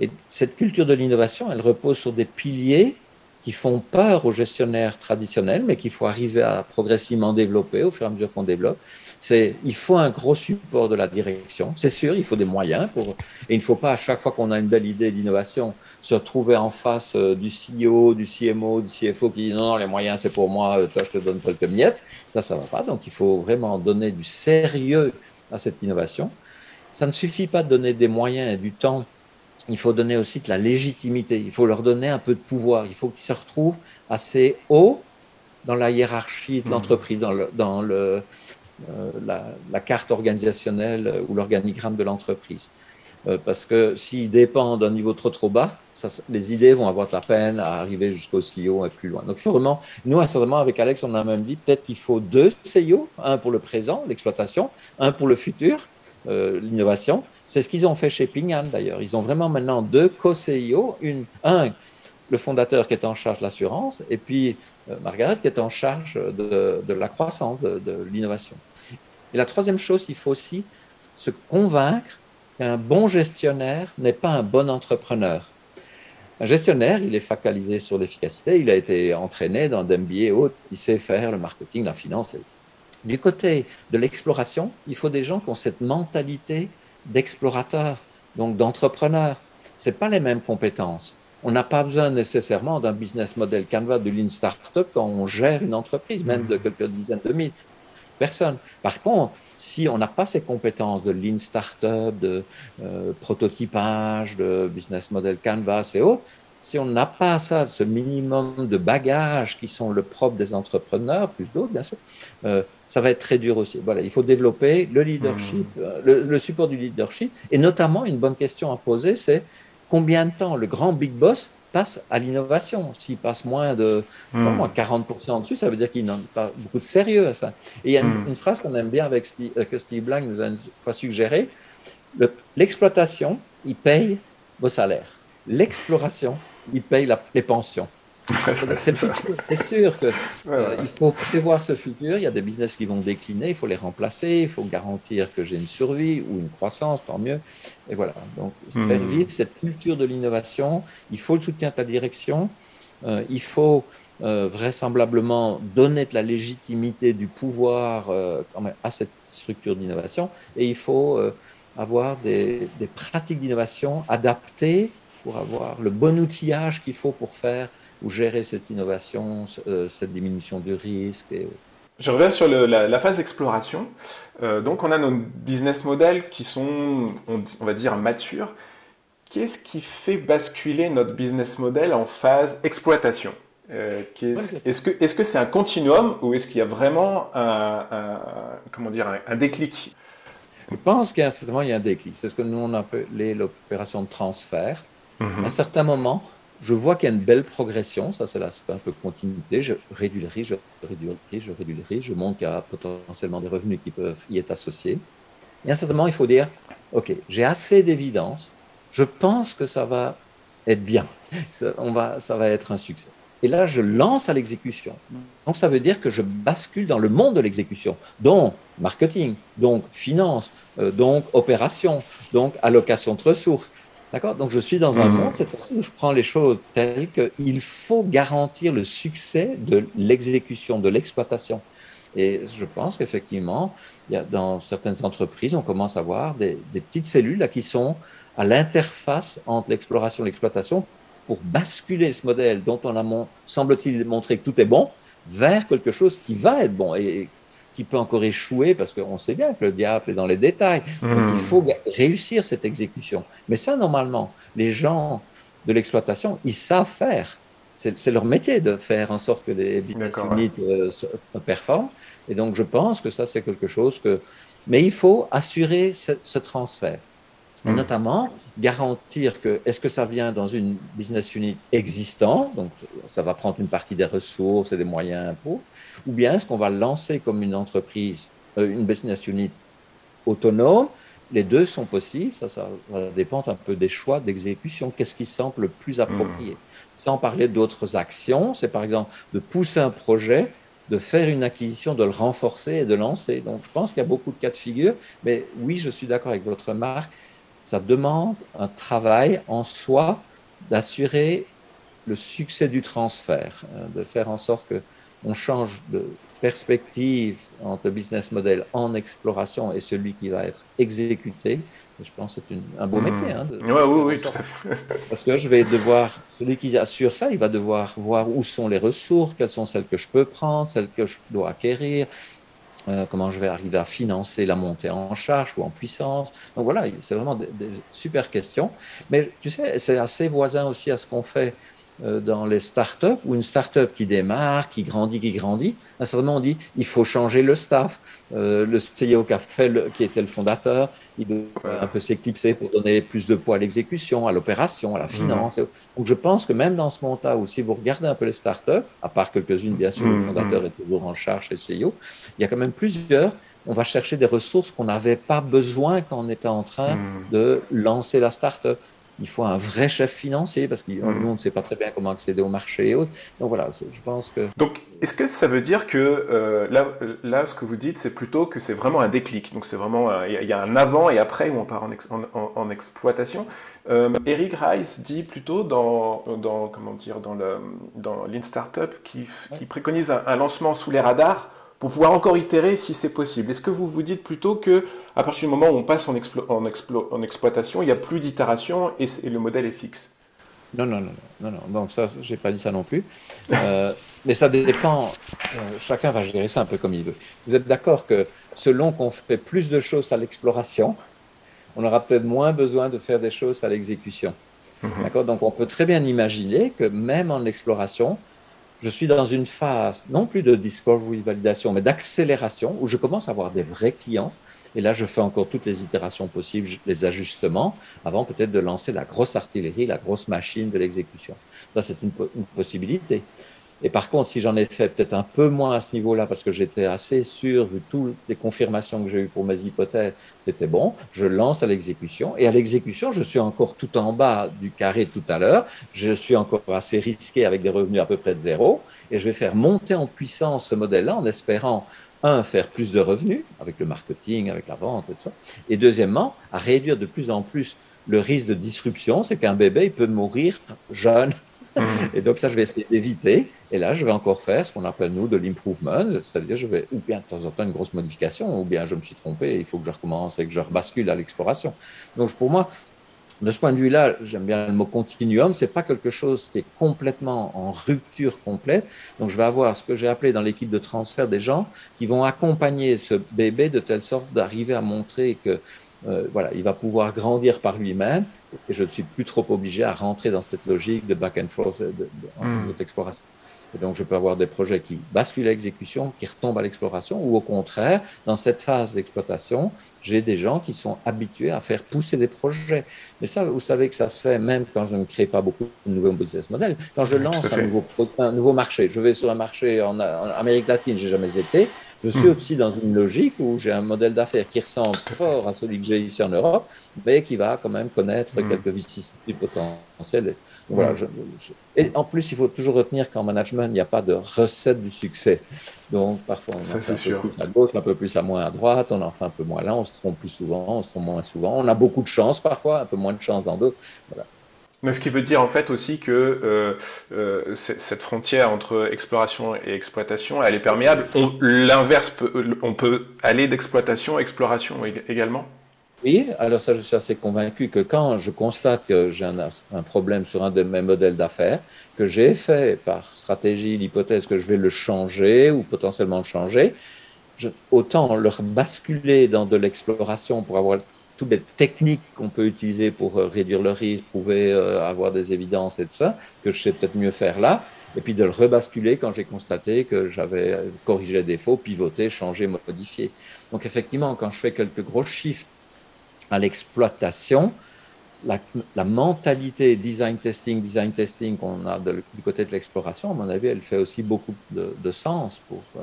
Et cette culture de l'innovation, elle repose sur des piliers qui font peur aux gestionnaires traditionnels, mais qu'il faut arriver à progressivement développer au fur et à mesure qu'on développe. C'est, il faut un gros support de la direction. C'est sûr, il faut des moyens pour, et il ne faut pas à chaque fois qu'on a une belle idée d'innovation se retrouver en face euh, du CEO, du CMO, du CFO qui dit non, non, les moyens c'est pour moi, toi je te donne quelques miettes. Ça, ça va pas. Donc il faut vraiment donner du sérieux à cette innovation. Ça ne suffit pas de donner des moyens et du temps. Il faut donner aussi de la légitimité. Il faut leur donner un peu de pouvoir. Il faut qu'ils se retrouvent assez haut dans la hiérarchie de mmh. l'entreprise, dans, le, dans le, euh, la, carte organisationnelle ou l'organigramme de l'entreprise. Euh, parce que s'ils dépendent d'un niveau trop trop bas, ça, les idées vont avoir de la peine à arriver jusqu'au CEO et plus loin. Donc vraiment, nous, certainement, avec Alex, on a même dit peut-être qu'il faut deux CEO, un pour le présent, l'exploitation, un pour le futur, euh, l'innovation. C'est ce qu'ils ont fait chez Ping d'ailleurs. Ils ont vraiment maintenant deux co-CIO, un le fondateur qui est en charge de l'assurance et puis euh, Margaret qui est en charge de, la croissance, de, de l'innovation. Et la troisième chose, il faut aussi se convaincre qu'un bon gestionnaire n'est pas un bon entrepreneur. Un gestionnaire, il est focalisé sur l'efficacité, il a été entraîné dans d'MBA et autres, il sait faire le marketing, la finance, du côté de l'exploration, il faut des gens qui ont cette mentalité d'explorateur, donc d'entrepreneur. Ce pas les mêmes compétences. On n'a pas besoin nécessairement d'un business model Canva de Lean Startup quand on gère une entreprise, même de quelques dizaines de mille personnes. Par contre, si on n'a pas ces compétences de Lean Startup, de euh, prototypage, de business model Canvas et autres, si on n'a pas ça, ce minimum de bagages qui sont le propre des entrepreneurs, plus d'autres bien sûr, euh, ça va être très dur aussi. Voilà, il faut développer le leadership, mmh. euh, le, support du leadership, et notamment une bonne question à poser, c'est combien de temps le grand big boss passe à l'innovation? S'il passe moins de 40% mmh. dessus, ça veut dire qu'il n'a pas beaucoup de sérieux à ça. Et il y a une, mmh. phrase qu'on aime bien avec euh, que Steve Blank nous a une fois suggéré l'exploitation, il paye vos salaires. L'exploration, il paye les pensions. C'est sûr qu'il euh, faut prévoir ce futur. Il y a des business qui vont décliner, il faut les remplacer, il faut garantir que j'ai une survie ou une croissance, tant mieux. Et voilà. Donc, hmm. faire vivre cette culture de l'innovation, il faut le soutien de la direction, euh, il faut euh, vraisemblablement donner de la légitimité, du pouvoir à cette structure d'innovation, et il faut avoir des pratiques d'innovation adaptées pour avoir le bon outillage qu'il faut pour faire ou gérer cette innovation, euh, cette diminution du risque. Et... Je reviens sur la, phase d'exploration. Euh, donc, on a nos business models qui sont, on, va dire, matures. Qu'est-ce qui fait basculer notre business model en phase exploitation? Euh, Est-ce que c'est -ce c'est un continuum ou est-ce qu'il y a vraiment un, comment dire, un, déclic? Je pense qu'il y a un déclic. C'est ce que nous on appelait l'opération de transfert. Mhm. À un certain moment, je vois qu'il y a une belle progression, ça c'est l'aspect un peu continuité, je réduis le risque, je réduis le risque, je réduis le risque, je y a potentiellement des revenus qui peuvent y être associés. Et à il faut dire, OK, j'ai assez d'évidence, je pense que ça va être bien, ça, on va, ça va être un succès. Et là, je lance à l'exécution. Donc, ça veut dire que je bascule dans le monde de l'exécution, donc marketing, donc finance, euh, donc opération, donc allocation de ressources, D'accord? Donc je suis dans un hmm. monde, cette fois-ci, où je prends les choses telles qu'il faut garantir le succès de l'exécution, de l'exploitation. Et je pense qu'effectivement, dans certaines entreprises, on commence à voir des, petites cellules là, qui sont à l'interface entre l'exploration et l'exploitation pour basculer ce modèle dont on a, semble-t-il, montré que tout est bon, vers quelque chose qui va être bon. Et qui peut encore échouer parce qu'on sait bien que le diable est dans les détails. Donc il hmm. faut réussir cette exécution. Mais ça, normalement, les gens de l'exploitation, ils savent faire. C'est leur métier de faire en sorte que les business units euh, performent. Et donc je pense que ça, c'est quelque chose que... Mais il faut assurer ce, transfert. Hmm. notamment garantir que est-ce que ça vient dans une business unit existante, donc ça va prendre une partie des ressources et des moyens pour, ou bien est-ce qu'on va lancer comme une entreprise, euh, une business unit autonome? Les deux sont possibles, ça, ça va dépendre un peu des choix d'exécution. Qu'est-ce qui semble le plus approprié hmm. Sans parler d'autres actions, c'est par exemple de pousser un projet, de faire une acquisition, de le renforcer et de lancer. Donc je pense qu'il y a beaucoup de cas de figure, mais oui, je suis d'accord avec votre remarque, ça demande un travail en soi d'assurer le succès du transfert, hein, de faire en sorte que on change de perspective entre le business model en exploration et celui qui va être exécuté. Je pense que c'est un beau hmm. métier. Hein, oui, oui, tout à fait. Parce que je vais devoir, celui qui assure ça, il va devoir voir où sont les ressources, quelles sont celles que je peux prendre, celles que je dois acquérir, euh, comment je vais arriver à financer la montée en charge ou en puissance. Donc voilà, c'est vraiment des, super questions. Mais tu sais, c'est assez voisin aussi à ce qu'on fait dans les startups ou une startup qui démarre, qui grandit, qui grandit, à un certain moment on dit il faut changer le staff. Euh, le CEO qui, a fait qui était le fondateur, il doit un peu s'éclipser pour donner plus de poids à l'exécution, à l'opération, à la finance. Mhm. Donc je pense que même dans ce moment-là où si vous regardez un peu les startups, à part quelques-unes bien sûr, le mhm. fondateur est toujours en charge, le CEO, il y a quand même plusieurs on va chercher des ressources qu'on n'avait pas besoin quand on était en train mhm. de lancer la startup il faut un vrai chef financier parce que hmm. nous, on ne sait pas très bien comment accéder au marché et autres. Donc voilà, je pense que. Donc, est-ce que ça veut dire que euh, là, là, ce que vous dites, c'est plutôt que c'est vraiment un déclic Donc, c'est vraiment. Il y, a un avant et après où on part en, en, exploitation. Euh, Eric Rice dit plutôt dans, dans comment dire, dans, le, dans Lean Startup qui, qui préconise un lancement sous les radars pour pouvoir encore itérer si c'est possible. Est-ce que vous vous dites plutôt que à partir du moment où on passe en, en, en exploitation, il n'y a plus d'itération et, le modèle est fixe? Non, non, non, non, non. Donc ça, j'ai pas dit ça non plus. Euh, mais ça dépend. Euh, chacun va gérer ça un peu comme il veut. Vous êtes d'accord que selon qu'on fait plus de choses à l'exploration, on aura peut-être moins besoin de faire des choses à l'exécution. Mhm. D'accord? Donc on peut très bien imaginer que même en exploration, je suis dans une phase non plus de discovery validation, mais d'accélération où je commence à avoir des vrais clients. Et là, je fais encore toutes les itérations possibles, les ajustements, avant peut-être de lancer la grosse artillerie, la grosse machine de l'exécution. Ça, c'est une, une, possibilité. Et par contre, si j'en ai fait peut-être un peu moins à ce niveau-là, parce que j'étais assez sûr, vu toutes les confirmations que j'ai eues pour mes hypothèses, c'était bon, je lance à l'exécution. Et à l'exécution, je suis encore tout en bas du carré tout à l'heure. Je suis encore assez risqué avec des revenus à peu près de zéro. Et je vais faire monter en puissance ce modèle-là en espérant, un, faire plus de revenus avec le marketing, avec la vente et tout ça. Et deuxièmement, à réduire de plus en plus le risque de disruption, c'est qu'un bébé il peut mourir jeune et donc ça, je vais essayer d'éviter. Et là, je vais encore faire ce qu'on appelle, nous, de l'improvement, c'est-à-dire je vais, ou bien de temps en temps, une grosse modification, ou bien je me suis trompé, il faut que je recommence et que je rebascule à l'exploration. Donc pour moi, de ce point de vue-là, j'aime bien le mot continuum, c'est pas quelque chose qui est complètement en rupture complète. Donc je vais avoir ce que j'ai appelé dans l'équipe de transfert des gens qui vont accompagner ce bébé de telle sorte d'arriver à montrer que euh, voilà, il va pouvoir grandir par lui-même et je ne suis plus trop obligé à rentrer dans cette logique de back and forth d'exploration. Et donc, je peux avoir des projets qui basculent à l'exécution, qui retombent à l'exploration, ou au contraire, dans cette phase d'exploitation, j'ai des gens qui sont habitués à faire pousser des projets. Mais ça, vous savez que ça se fait même quand je ne crée pas beaucoup de nouveaux business models. Quand je lance un nouveau, un nouveau, marché, je vais sur un marché en, en Amérique latine, j'ai jamais été, je suis hmm. aussi dans une logique où j'ai un modèle d'affaires qui ressemble fort à celui que j'ai ici en Europe, mais qui va quand même connaître hmm. quelques vicissitudes potentielles. Voilà, hmm. Et en plus, il faut toujours retenir qu'en management, il n'y a pas de recette du succès. Donc, parfois, on en fait un peu plus à gauche, un peu plus à moins à droite, on en fait un peu moins là, on se trompe plus souvent, on se trompe moins souvent. On a beaucoup de chance parfois, un peu moins de chance dans d'autres. Voilà. Mais ce qui veut dire en fait aussi que euh, euh, cette frontière entre exploration et exploitation, elle est perméable. L'inverse, on peut aller d'exploitation à exploration également Oui, alors ça je suis assez convaincu que quand je constate que j'ai un, problème sur un de mes modèles d'affaires, que j'ai fait par stratégie l'hypothèse que je vais le changer ou potentiellement le changer, autant leur basculer dans de l'exploration pour avoir toutes les techniques qu'on peut utiliser pour euh, réduire le risque, prouver, euh, avoir des évidences et tout ça, que je sais peut-être mieux faire là, et puis de le rebasculer quand j'ai constaté que j'avais corrigé les défauts, pivoté, changé, modifié. Donc effectivement, quand je fais quelques gros shifts à l'exploitation, la, mentalité design testing, design testing qu'on a du côté de l'exploration, à mon avis, elle fait aussi beaucoup de, sens pour, euh,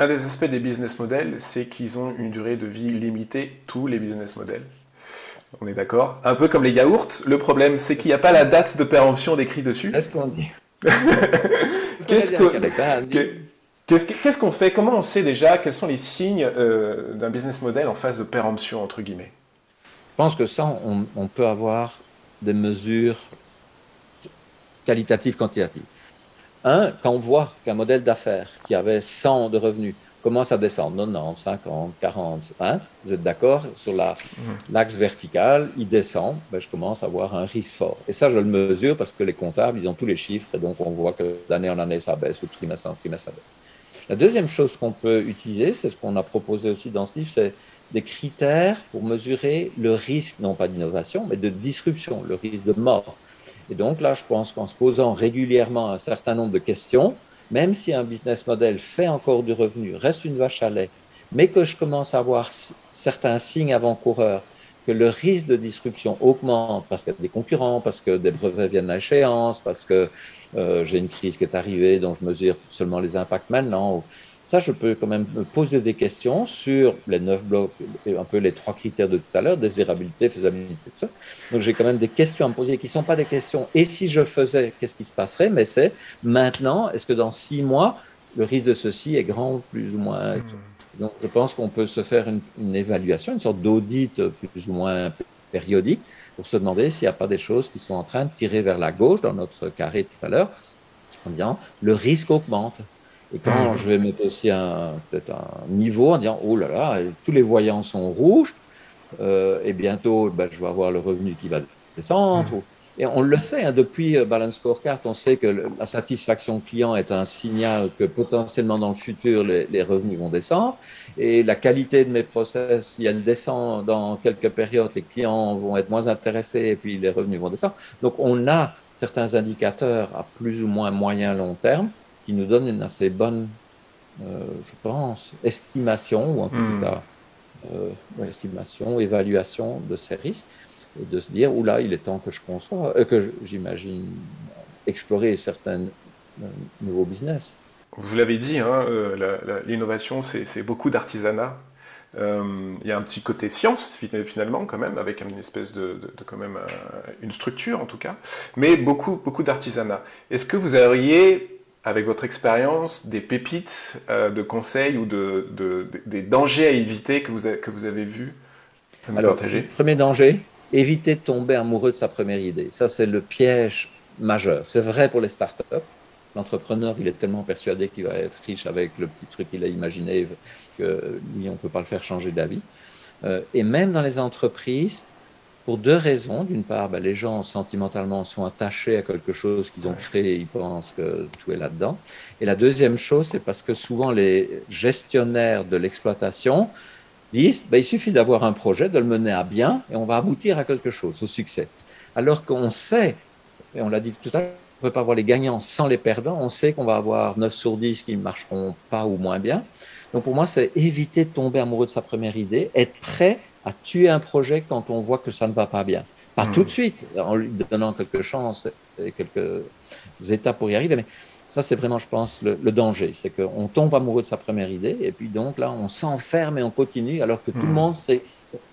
Un des aspects des business models, c'est qu'ils ont une durée de vie limitée, tous les business models. On est d'accord Un peu comme les yaourts, le problème c'est qu'il n'y a pas la date de péremption décrite dessus. Qu'est-ce qu'on dit Qu'est-ce qu'on fait? Comment on sait déjà quels sont les signes euh, d'un business model en phase de péremption, entre guillemets? Je pense que ça, on, peut avoir des mesures qualitatives, quantitatives. Un, quand on voit qu'un modèle d'affaires qui avait 100 de revenus commence à descendre, 90, 50, 40, hein, vous êtes d'accord Sur mmh. l'axe vertical, il descend, ben, je commence à avoir un risque fort. Et ça, je le mesure parce que les comptables, ils ont tous les chiffres, et donc on voit que d'année en année, ça baisse, ou trimestre en trimestre, ça baisse. La deuxième chose qu'on peut utiliser, c'est ce qu'on a proposé aussi dans ce livre, c'est des critères pour mesurer le risque, non pas d'innovation, mais de disruption, le risque de mort. Et donc là, je pense qu'en se posant régulièrement un certain nombre de questions, même si un business model fait encore du revenu, reste une vache à lait, mais que je commence à avoir certains signes avant-coureurs, que le risque de disruption augmente parce qu'il y a des concurrents, parce que des brevets viennent à échéance, parce que euh, j'ai une crise qui est arrivée dont je mesure seulement les impacts maintenant, ça, je peux quand même me poser des questions sur les neuf blocs, et un peu les trois critères de tout à l'heure, désirabilité, faisabilité, tout ça. Donc, j'ai quand même des questions à me poser qui ne sont pas des questions. Et si je faisais, qu'est-ce qui se passerait? Mais c'est maintenant, est-ce que dans six mois, le risque de ceci est grand, plus ou moins? Hmm. Donc, je pense qu'on peut se faire une, une évaluation, une sorte d'audit plus ou moins périodique pour se demander s'il n'y a pas des choses qui sont en train de tirer vers la gauche dans notre carré tout à l'heure, en disant le risque augmente. Et quand je vais mettre aussi un, peut-être un niveau en disant, oh là là, tous les voyants sont rouges, euh, et bientôt, ben, je vais avoir le revenu qui va descendre. Et on le sait, hein, depuis euh, Balance Scorecard, on sait que la satisfaction client est un signal que potentiellement dans le futur, les, revenus vont descendre. Et la qualité de mes process, si elle descend dans quelques périodes, les clients vont être moins intéressés et puis les revenus vont descendre. Donc on a certains indicateurs à plus ou moins moyen long terme qui nous donne une assez bonne, euh, je pense, estimation, ou en tout hmm. cas, euh, estimation, évaluation de ces risques, et de se dire, oula, il est temps que je conçois, euh, que j'imagine explorer certains nouveaux business. Vous l'avez dit, hein, l'innovation, c'est beaucoup d'artisanat. Il y a un petit côté science finalement quand même, avec une espèce de, de, quand même une structure en tout cas, mais beaucoup beaucoup d'artisanat. Est-ce que vous auriez avec votre expérience, des pépites euh, de conseils ou de, des dangers à éviter que vous, avez, que vous avez vus Alors, Premier danger, éviter de tomber amoureux de sa première idée. Ça, c'est le piège majeur. C'est vrai pour les startups. L'entrepreneur, il est tellement persuadé qu'il va être riche avec le petit truc qu'il a imaginé que lui, on ne peut pas le faire changer d'avis. Euh, et même dans les entreprises, pour deux raisons. D'une part, ben, les gens sentimentalement sont attachés à quelque chose qu'ils ont créé, ils pensent que tout est là-dedans. Et la deuxième chose, c'est parce que souvent les gestionnaires de l'exploitation disent, ben, il suffit d'avoir un projet, de le mener à bien, et on va aboutir à quelque chose, au succès. Alors qu'on sait, et on l'a dit tout à l'heure, on ne peut pas avoir les gagnants sans les perdants, on sait qu'on va avoir 9 sur 10 qui ne marcheront pas ou moins bien. Donc pour moi, c'est éviter de tomber amoureux de sa première idée, être prêt à tuer un projet quand on voit que ça ne va pas bien. Pas hmm. tout de suite, en lui donnant quelques chances et quelques étapes pour y arriver, mais ça, c'est vraiment, je pense, le, danger. C'est qu'on tombe amoureux de sa première idée, et puis donc là, on s'enferme et on continue, alors que tout le hmm. monde sait.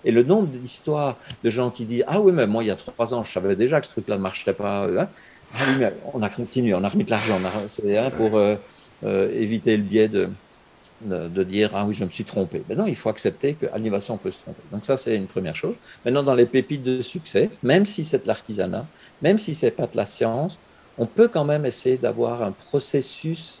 Et le nombre d'histoires de gens qui disent Ah oui, mais moi, il y a trois ans, je savais déjà que ce truc-là ne marcherait pas. Hein. Ah oui, mais on a continué, on a remis de l'argent. Hein, pour euh, euh, éviter le biais de, de, dire ah oui je me suis trompé. Mais non, il faut accepter que l'innovation peut se tromper. Donc ça c'est une première chose. Maintenant dans les pépites de succès, même si c'est de l'artisanat, même si c'est pas de la science, on peut quand même essayer d'avoir un processus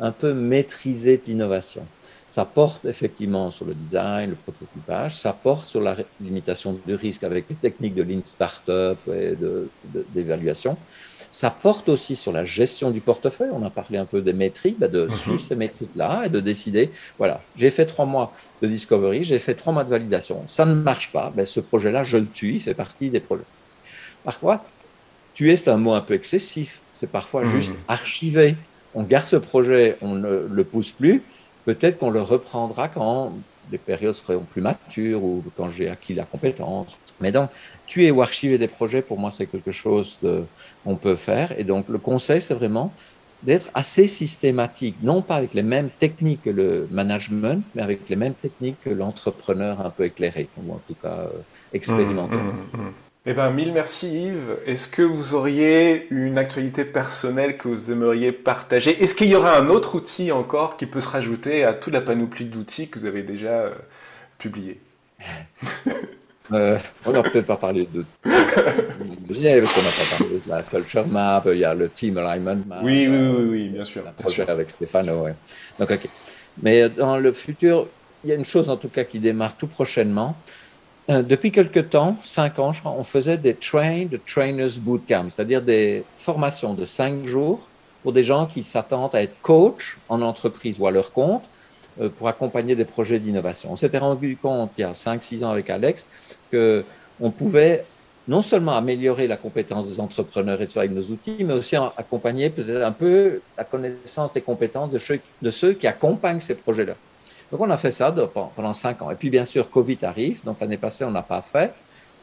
un peu maîtrisé de l'innovation. Ça porte effectivement sur le design, le prototypage, ça porte sur la limitation du risque avec les techniques de lean startup et d'évaluation. Ça porte aussi sur la gestion du portefeuille. On a parlé un peu des métriques, bah, de mhm. suivre ces métriques-là et de décider, voilà, j'ai fait trois mois de discovery, j'ai fait trois mois de validation. Ça ne marche pas, ben, ce projet-là, je le tue, il fait partie des projets. Parfois, tuer, c'est un mot un peu excessif. C'est parfois mhm. juste archiver. On garde ce projet, on ne le pousse plus. Peut-être qu'on le reprendra quand les périodes seront plus matures ou quand j'ai acquis la compétence. Mais donc, tuer ou archiver des projets, pour moi, c'est quelque chose qu'on peut faire. Et donc, le conseil, c'est vraiment d'être assez systématique, non pas avec les mêmes techniques que le management, mais avec les mêmes techniques que l'entrepreneur un peu éclairé, ou en tout cas euh, expérimenté. Mmh, mmh, mmh, eh ben, mille merci Yves. Est-ce que vous auriez une actualité personnelle que vous aimeriez partager? Est-ce qu'il y aura un autre outil encore qui peut se rajouter à toute la panoplie d'outils que vous avez déjà euh, publiés? Euh, On n'a peut-être pas parlé de. parce qu'on n'a pas parlé de la culture map, il y a le team alignment map. Oui, oui, oui, oui bien sûr. La projet avec Stéphano, ouais. Donc, ok. Mais dans le futur, il y a une chose en tout cas qui démarre tout prochainement. Euh, depuis quelque temps, cinq ans, je crois, on faisait des train de trainers bootcamp, c'est-à-dire des formations de cinq jours pour des gens qui s'attendent à être coach en entreprise ou à leur compte euh, pour accompagner des projets d'innovation. On s'était rendu compte il y a cinq, six ans avec Alex que on pouvait non seulement améliorer la compétence des entrepreneurs et ça avec nos outils, mais aussi accompagner peut-être un peu la connaissance des compétences de ceux qui accompagnent ces projets-là. Donc on a fait ça pendant cinq ans. Et puis bien sûr, Covid arrive. Donc l'année passée, on n'a pas fait.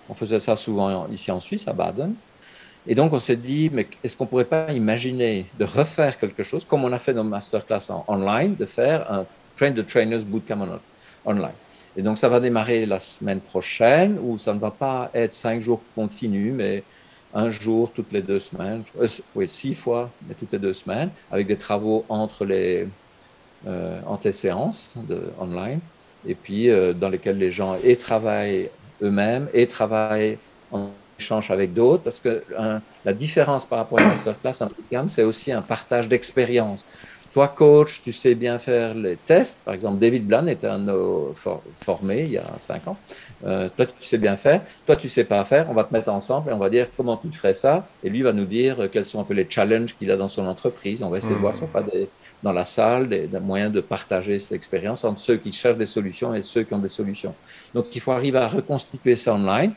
On faisait ça souvent ici en Suisse, à Baden. Et donc on s'est dit, mais est-ce qu'on ne pourrait pas imaginer de refaire quelque chose, comme on a fait nos masterclass en online, de faire un Train the Trainers Bootcamp online. Et donc ça va démarrer la semaine prochaine, où ça ne va pas être cinq jours continus, mais un jour toutes les deux semaines, euh, oui, six fois, mais toutes les deux semaines, avec des travaux entre les, euh, en tes séances de, online, et puis euh, dans lesquelles les gens et travaillent eux-mêmes et travaillent en échange avec d'autres, parce que la différence par rapport à une masterclass, un c'est aussi un partage d'expérience. Toi, coach, tu sais bien faire les tests. Par exemple, David Blan était un de nos formés il y a cinq ans. Euh, toi, tu sais bien faire. Toi, tu sais pas faire. On va te mettre ensemble et on va dire comment tu ferais ça. Et lui va nous dire quels sont un peu les challenges qu'il a dans son entreprise. On va essayer de voir ça pas des, dans la salle, des, moyens de partager cette expérience entre ceux qui cherchent des solutions et ceux qui ont des solutions. Donc, il faut arriver à reconstituer ça online.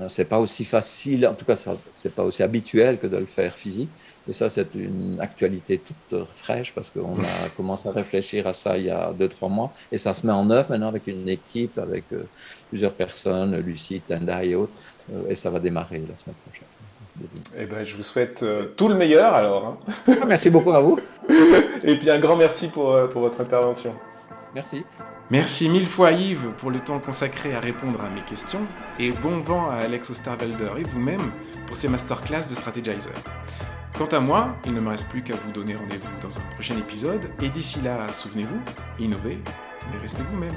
Euh, c'est pas aussi facile, en tout cas, c'est pas aussi habituel que de le faire physique. Et ça, c'est une actualité toute fraîche parce qu'on a commencé à réfléchir à ça il y a deux, trois mois. Et ça se met en œuvre maintenant avec une équipe, avec euh, plusieurs personnes, Lucie, Tenda et autres. Euh, et ça va démarrer la semaine prochaine. Eh ben, je vous souhaite euh, tout le meilleur alors. Hein. Merci beaucoup à vous. Et puis un grand merci pour, euh, pour votre intervention. Merci. Merci mille fois Yves pour le temps consacré à répondre à mes questions et bon vent à Alex Osterwalder et vous-même pour ces masterclass de Strategizer. Quant à moi, il ne me reste plus qu'à vous donner rendez-vous dans un prochain épisode et d'ici là, souvenez-vous, innovez, mais restez vous-même.